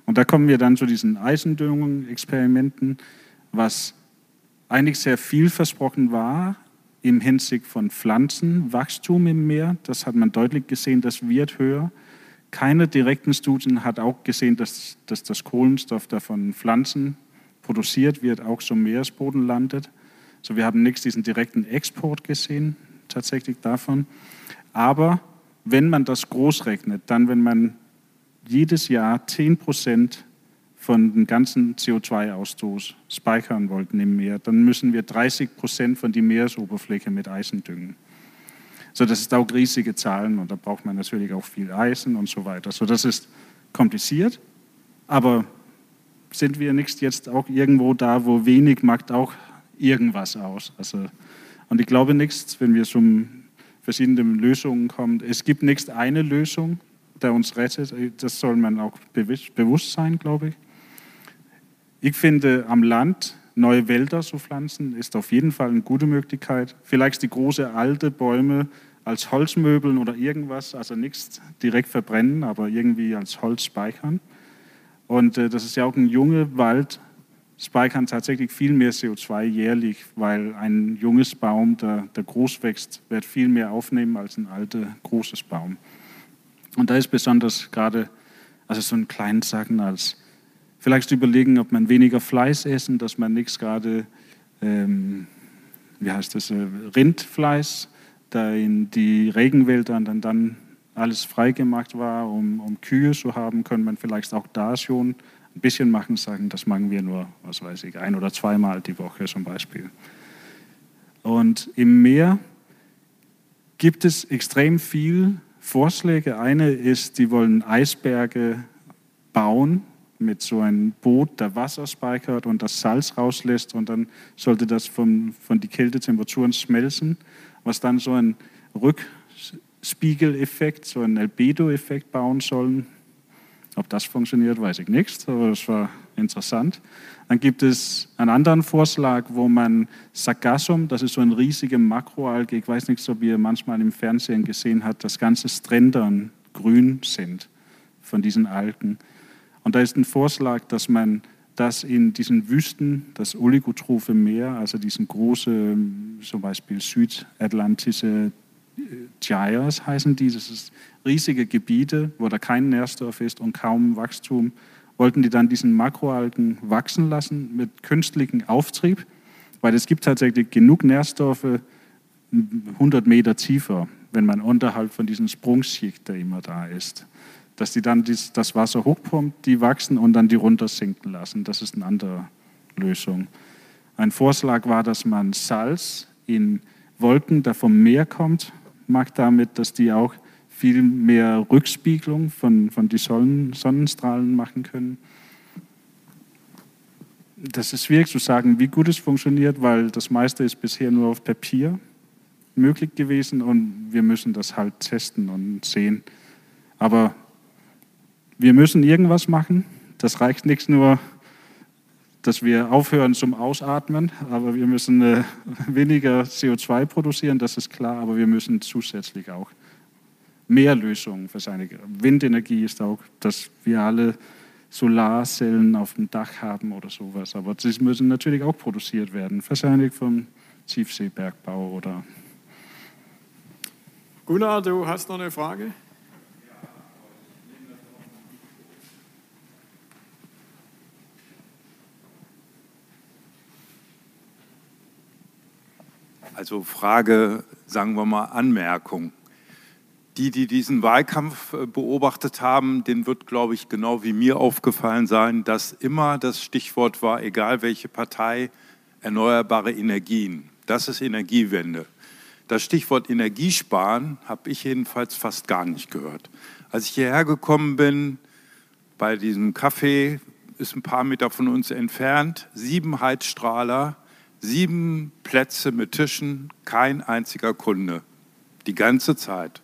Und da kommen wir dann zu diesen Eisendüngung-Experimenten, was eigentlich sehr vielversprochen war, im Hinsicht von Pflanzenwachstum im Meer. Das hat man deutlich gesehen, das wird höher. Keine direkten Studien hat auch gesehen, dass, dass das Kohlenstoff da von Pflanzen produziert wird, auch zum Meeresboden landet. So, wir haben nichts diesen direkten Export gesehen, tatsächlich davon. Aber wenn man das groß rechnet, dann, wenn man jedes Jahr 10 Prozent von dem ganzen CO2-Ausstoß speichern wollten im Meer, dann müssen wir 30 Prozent von der Meeresoberfläche mit Eisen düngen. So, das ist auch riesige Zahlen und da braucht man natürlich auch viel Eisen und so weiter. So, das ist kompliziert, aber sind wir nicht jetzt auch irgendwo da, wo wenig macht auch irgendwas aus? Also, und ich glaube nichts, wenn wir zum verschiedenen Lösungen kommen. Es gibt nicht eine Lösung, der uns rettet. Das soll man auch bewusst sein, glaube ich. Ich finde, am Land neue Wälder zu pflanzen, ist auf jeden Fall eine gute Möglichkeit. Vielleicht die große alte Bäume als Holzmöbeln oder irgendwas, also nichts direkt verbrennen, aber irgendwie als Holz speichern. Und äh, das ist ja auch ein junger Wald. speichern tatsächlich viel mehr CO2 jährlich, weil ein junges Baum, der, der groß wächst, wird viel mehr aufnehmen als ein alter, großes Baum. Und da ist besonders gerade, also so ein kleinen Sachen als vielleicht überlegen, ob man weniger Fleisch essen, dass man nichts gerade, ähm, wie heißt das, äh, Rindfleisch, da in die Regenwälder dann, dann alles freigemacht war, um, um Kühe zu haben, können man vielleicht auch da schon ein bisschen machen, sagen, das machen wir nur, was weiß ich, ein oder zweimal die Woche zum Beispiel. Und im Meer gibt es extrem viel Vorschläge. Eine ist, die wollen Eisberge bauen mit so einem Boot, der Wasser speichert und das Salz rauslässt und dann sollte das von, von die Kältetemperaturen schmelzen, was dann so ein Rückspiegeleffekt, so ein Albedo-Effekt bauen sollen. Ob das funktioniert, weiß ich nicht, aber das war interessant. Dann gibt es einen anderen Vorschlag, wo man Sargassum, das ist so ein riesige Makroalge, ich weiß nicht, ob ihr manchmal im Fernsehen gesehen habt, dass ganze Strändern grün sind von diesen Algen. Und da ist ein Vorschlag, dass man das in diesen Wüsten, das oligotrophe Meer, also diesen großen, zum Beispiel südatlantische Gyres heißen die, das ist riesige Gebiete, wo da kein Nährstoff ist und kaum Wachstum, wollten die dann diesen Makroalgen wachsen lassen mit künstlichem Auftrieb, weil es gibt tatsächlich genug Nährstoffe 100 Meter tiefer, wenn man unterhalb von diesem Sprungschicht, der immer da ist dass die dann das Wasser hochpumpt, die wachsen und dann die runtersinken lassen. Das ist eine andere Lösung. Ein Vorschlag war, dass man Salz in Wolken, der vom Meer kommt, macht damit, dass die auch viel mehr Rückspiegelung von, von die Sonnen, Sonnenstrahlen machen können. Das ist schwierig zu sagen, wie gut es funktioniert, weil das meiste ist bisher nur auf Papier möglich gewesen und wir müssen das halt testen und sehen. Aber wir müssen irgendwas machen. Das reicht nicht nur, dass wir aufhören zum Ausatmen, aber wir müssen äh, *laughs* weniger CO2 produzieren, das ist klar, aber wir müssen zusätzlich auch mehr Lösungen für seine Windenergie ist auch, dass wir alle Solarzellen auf dem Dach haben oder sowas, aber sie müssen natürlich auch produziert werden, wahrscheinlich vom Tiefseebergbau oder. Gunnar, du hast noch eine Frage? Also Frage, sagen wir mal, Anmerkung. Die, die diesen Wahlkampf äh, beobachtet haben, denen wird, glaube ich, genau wie mir aufgefallen sein, dass immer das Stichwort war, egal welche Partei, erneuerbare Energien. Das ist Energiewende. Das Stichwort Energiesparen habe ich jedenfalls fast gar nicht gehört. Als ich hierher gekommen bin, bei diesem Café, ist ein paar Meter von uns entfernt, sieben Heizstrahler, Sieben Plätze mit Tischen, kein einziger Kunde. Die ganze Zeit.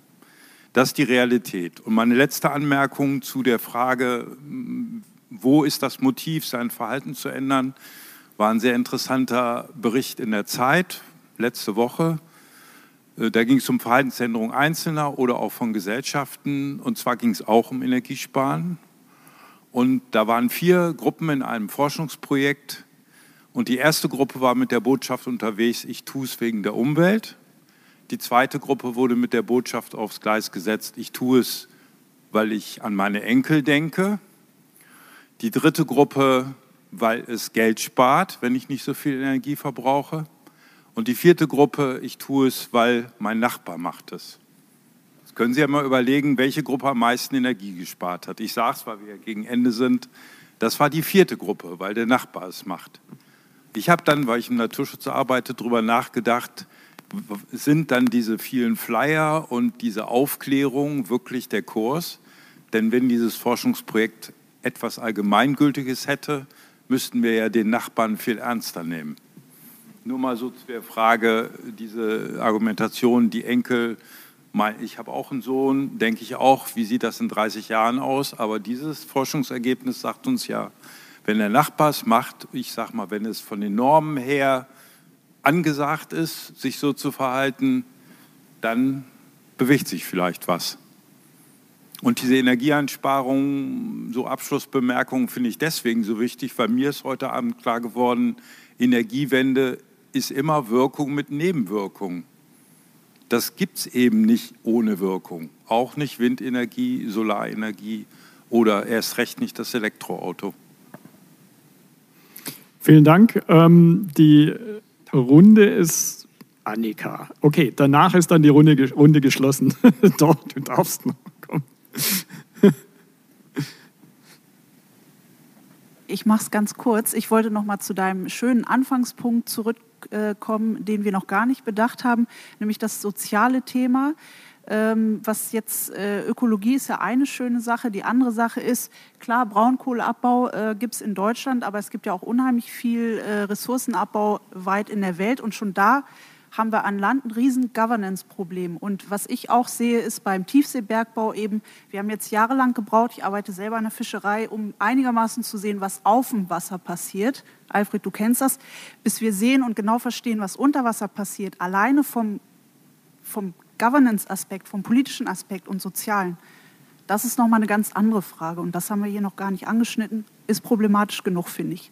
Das ist die Realität. Und meine letzte Anmerkung zu der Frage, wo ist das Motiv, sein Verhalten zu ändern, war ein sehr interessanter Bericht in der Zeit letzte Woche. Äh, da ging es um Verhaltensänderung Einzelner oder auch von Gesellschaften. Und zwar ging es auch um Energiesparen. Und da waren vier Gruppen in einem Forschungsprojekt und die erste Gruppe war mit der Botschaft unterwegs, ich tue es wegen der Umwelt. Die zweite Gruppe wurde mit der Botschaft aufs Gleis gesetzt, ich tue es, weil ich an meine Enkel denke. Die dritte Gruppe, weil es Geld spart, wenn ich nicht so viel Energie verbrauche. Und die vierte Gruppe, ich tue es, weil mein Nachbar macht es. Jetzt können Sie ja mal überlegen, welche Gruppe am meisten Energie gespart hat. Ich sage es, weil wir gegen Ende sind. Das war die vierte Gruppe, weil der Nachbar es macht. Ich habe dann, weil ich im Naturschutz arbeite, darüber nachgedacht, sind dann diese vielen Flyer und diese Aufklärung wirklich der Kurs? Denn wenn dieses Forschungsprojekt etwas Allgemeingültiges hätte, müssten wir ja den Nachbarn viel ernster nehmen. Nur mal so zu der Frage, diese Argumentation, die Enkel, ich habe auch einen Sohn, denke ich auch, wie sieht das in 30 Jahren aus? Aber dieses Forschungsergebnis sagt uns ja, wenn der Nachbar es macht, ich sage mal, wenn es von den Normen her angesagt ist, sich so zu verhalten, dann bewegt sich vielleicht was. Und diese Energieeinsparung, so Abschlussbemerkungen, finde ich deswegen so wichtig, weil mir ist heute Abend klar geworden, Energiewende ist immer Wirkung mit Nebenwirkung. Das gibt es eben nicht ohne Wirkung. Auch nicht Windenergie, Solarenergie oder erst recht nicht das Elektroauto. Vielen Dank. Ähm, die Runde ist Annika. Okay, danach ist dann die Runde, Runde geschlossen. *laughs* Doch, du darfst noch kommen. Ich mache es ganz kurz. Ich wollte noch mal zu deinem schönen Anfangspunkt zurückkommen, den wir noch gar nicht bedacht haben, nämlich das soziale Thema. Ähm, was jetzt äh, Ökologie ist ja eine schöne Sache. Die andere Sache ist, klar, Braunkohleabbau äh, gibt es in Deutschland, aber es gibt ja auch unheimlich viel äh, Ressourcenabbau weit in der Welt. Und schon da haben wir an Land ein riesen Governance-Problem. Und was ich auch sehe, ist beim Tiefseebergbau eben, wir haben jetzt jahrelang gebraucht, ich arbeite selber in der Fischerei, um einigermaßen zu sehen, was auf dem Wasser passiert. Alfred, du kennst das. Bis wir sehen und genau verstehen, was unter Wasser passiert, alleine vom, vom Governance-Aspekt, vom politischen Aspekt und sozialen, das ist nochmal eine ganz andere Frage. Und das haben wir hier noch gar nicht angeschnitten. Ist problematisch genug, finde ich.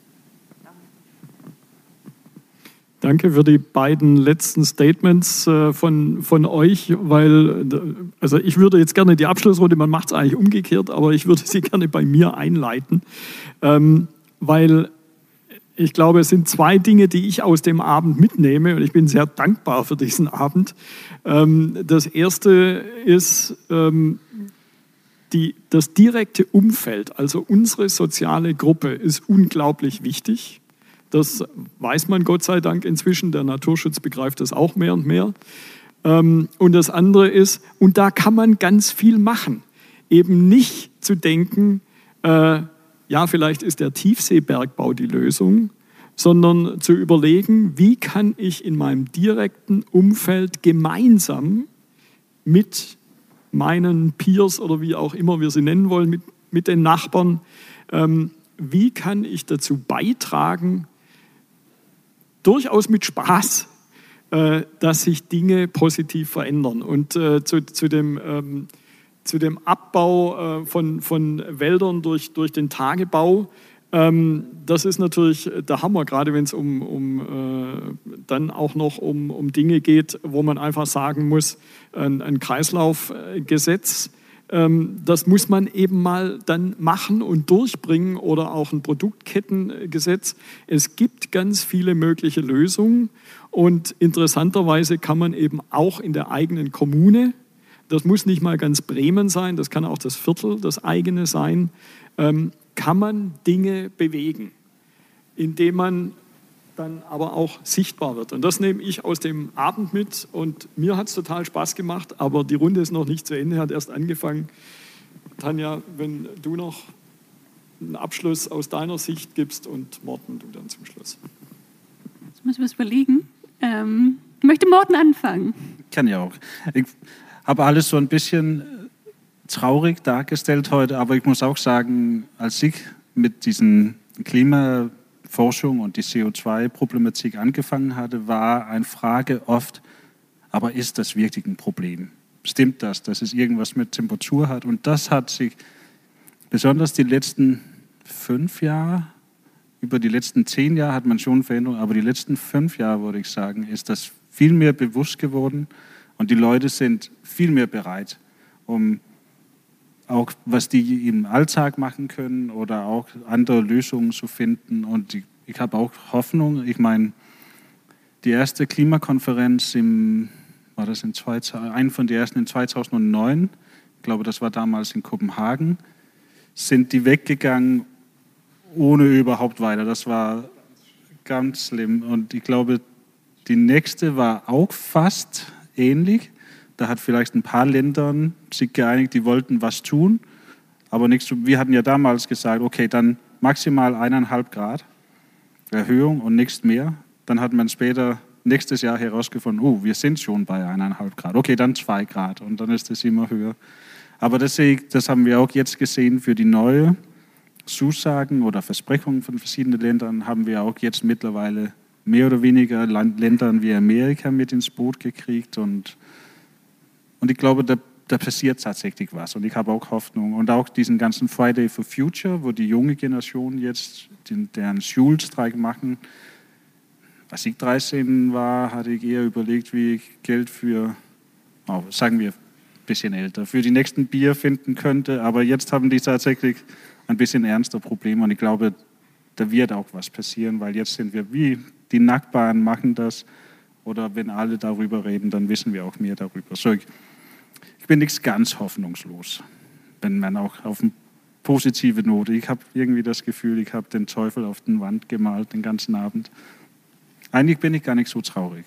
Danke für die beiden letzten Statements äh, von, von euch, weil also ich würde jetzt gerne die Abschlussrunde, man macht es eigentlich umgekehrt, aber ich würde sie *laughs* gerne bei mir einleiten, ähm, weil ich glaube, es sind zwei Dinge, die ich aus dem Abend mitnehme und ich bin sehr dankbar für diesen Abend. Ähm, das erste ist ähm, die, das direkte Umfeld, also unsere soziale Gruppe ist unglaublich wichtig. Das weiß man Gott sei Dank inzwischen. Der Naturschutz begreift das auch mehr und mehr. Ähm, und das andere ist, und da kann man ganz viel machen. Eben nicht zu denken, äh, ja, vielleicht ist der Tiefseebergbau die Lösung, sondern zu überlegen, wie kann ich in meinem direkten Umfeld gemeinsam mit meinen Peers oder wie auch immer wir sie nennen wollen, mit, mit den Nachbarn, ähm, wie kann ich dazu beitragen, durchaus mit Spaß, äh, dass sich Dinge positiv verändern. Und äh, zu, zu dem ähm, zu dem Abbau äh, von, von Wäldern durch, durch den Tagebau. Ähm, das ist natürlich der Hammer, gerade wenn es um, um äh, dann auch noch um, um Dinge geht, wo man einfach sagen muss, ein, ein Kreislaufgesetz, ähm, das muss man eben mal dann machen und durchbringen oder auch ein Produktkettengesetz. Es gibt ganz viele mögliche Lösungen und interessanterweise kann man eben auch in der eigenen Kommune das muss nicht mal ganz Bremen sein, das kann auch das Viertel, das eigene sein, ähm, kann man Dinge bewegen, indem man dann aber auch sichtbar wird. Und das nehme ich aus dem Abend mit und mir hat es total Spaß gemacht, aber die Runde ist noch nicht zu Ende, hat erst angefangen. Tanja, wenn du noch einen Abschluss aus deiner Sicht gibst und Morten, du dann zum Schluss. Jetzt müssen wir es überlegen. Ähm, möchte Morten anfangen? Kann ja auch. Ich habe alles so ein bisschen äh, traurig dargestellt heute, aber ich muss auch sagen, als ich mit diesen Klimaforschung und die CO2-Problematik angefangen hatte, war eine Frage oft, aber ist das wirklich ein Problem? Stimmt das, dass es irgendwas mit Temperatur hat? Und das hat sich besonders die letzten fünf Jahre, über die letzten zehn Jahre hat man schon Veränderungen, aber die letzten fünf Jahre, würde ich sagen, ist das viel mehr bewusst geworden. Und die Leute sind viel mehr bereit, um auch was die im Alltag machen können oder auch andere Lösungen zu finden. Und ich, ich habe auch Hoffnung. Ich meine, die erste Klimakonferenz im, war das in zwei, ein von den ersten in 2009, ich glaube, das war damals in Kopenhagen, sind die weggegangen ohne überhaupt weiter. Das war ganz schlimm. Und ich glaube, die nächste war auch fast ähnlich. Da hat vielleicht ein paar Länder sich geeinigt, die wollten was tun, aber nichts. Wir hatten ja damals gesagt, okay, dann maximal eineinhalb Grad Erhöhung und nichts mehr. Dann hat man später nächstes Jahr herausgefunden, oh, wir sind schon bei eineinhalb Grad. Okay, dann zwei Grad und dann ist es immer höher. Aber das, das haben wir auch jetzt gesehen für die neue Zusagen oder Versprechungen von verschiedenen Ländern haben wir auch jetzt mittlerweile mehr oder weniger Ländern wie Amerika mit ins Boot gekriegt. Und, und ich glaube, der da passiert tatsächlich was. Und ich habe auch Hoffnung. Und auch diesen ganzen Friday for Future, wo die junge Generation jetzt den, deren Schulstreik machen. Als ich 13 war, hatte ich eher überlegt, wie ich Geld für, oh, sagen wir, ein bisschen älter, für die nächsten Bier finden könnte. Aber jetzt haben die tatsächlich ein bisschen ernster Probleme. Und ich glaube, da wird auch was passieren, weil jetzt sind wir wie die Nachbarn machen das. Oder wenn alle darüber reden, dann wissen wir auch mehr darüber. So, ich, ich bin nicht ganz hoffnungslos, wenn man auch auf eine positive Note. Ich habe irgendwie das Gefühl, ich habe den Teufel auf den Wand gemalt den ganzen Abend. Eigentlich bin ich gar nicht so traurig.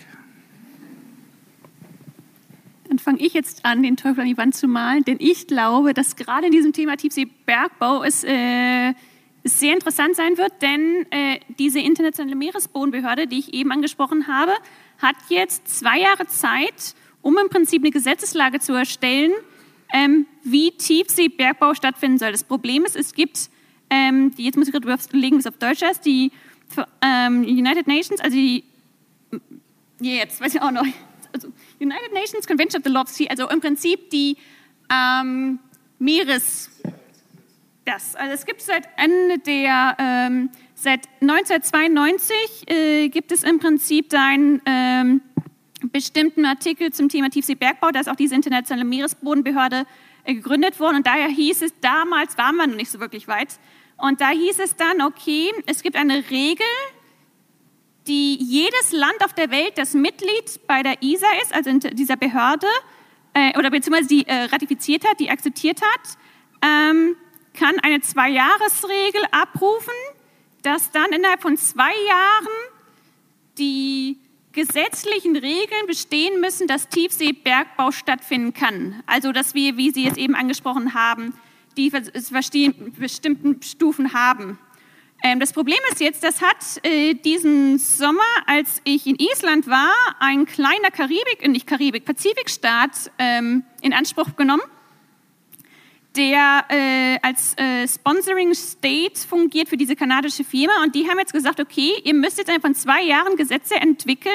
Dann fange ich jetzt an, den Teufel an die Wand zu malen, denn ich glaube, dass gerade in diesem Thema Tiefseebergbau es äh, sehr interessant sein wird, denn äh, diese internationale Meeresbodenbehörde, die ich eben angesprochen habe, hat jetzt zwei Jahre Zeit, um im Prinzip eine Gesetzeslage zu erstellen, ähm, wie Tiefseebergbau stattfinden soll. Das Problem ist, es gibt, ähm, die, jetzt muss ich gerade überlegen, wie es auf Deutsch heißt, die ähm, United Nations, also die, jetzt weiß ich auch noch, also United Nations Convention of the Law of Sea, also im Prinzip die ähm, Meeres, das, also es gibt seit Ende der, ähm, seit 1992 äh, gibt es im Prinzip da ein ähm, bestimmten Artikel zum Thema Tiefseebergbau, da ist auch diese internationale Meeresbodenbehörde äh, gegründet worden. Und daher hieß es, damals waren wir noch nicht so wirklich weit, und da hieß es dann, okay, es gibt eine Regel, die jedes Land auf der Welt, das Mitglied bei der ISA ist, also dieser Behörde, äh, oder beziehungsweise die äh, ratifiziert hat, die akzeptiert hat, ähm, kann eine Zwei-Jahres-Regel abrufen, dass dann innerhalb von zwei Jahren die gesetzlichen Regeln bestehen müssen, dass Tiefseebergbau stattfinden kann. Also, dass wir, wie Sie es eben angesprochen haben, die bestimmten Stufen haben. Ähm, das Problem ist jetzt, das hat äh, diesen Sommer, als ich in Island war, ein kleiner Karibik, äh, nicht Karibik, Pazifikstaat ähm, in Anspruch genommen, der äh, als äh, Sponsoring State fungiert für diese kanadische Firma. Und die haben jetzt gesagt, okay, ihr müsst jetzt von zwei Jahren Gesetze entwickeln,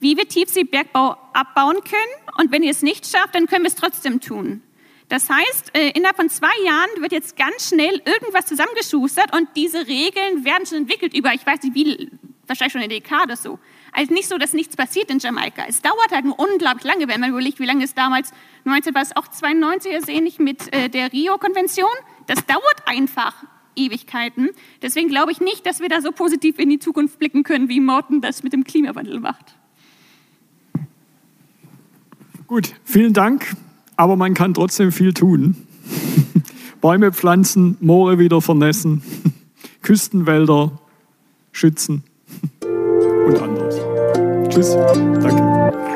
wie wir Tiefseebergbau abbauen können. Und wenn ihr es nicht schafft, dann können wir es trotzdem tun. Das heißt, äh, innerhalb von zwei Jahren wird jetzt ganz schnell irgendwas zusammengeschustert und diese Regeln werden schon entwickelt über, ich weiß nicht wie, wahrscheinlich schon eine Dekade so. Also nicht so, dass nichts passiert in Jamaika. Es dauert halt nur unglaublich lange, wenn man überlegt, wie lange es damals, 19 war es auch 92, ist mit äh, der Rio-Konvention. Das dauert einfach Ewigkeiten. Deswegen glaube ich nicht, dass wir da so positiv in die Zukunft blicken können, wie Morten das mit dem Klimawandel macht. Gut, vielen Dank. Aber man kann trotzdem viel tun. *laughs* Bäume pflanzen, Moore wieder vernässen, *laughs* Küstenwälder schützen und anderes. Tschüss, danke.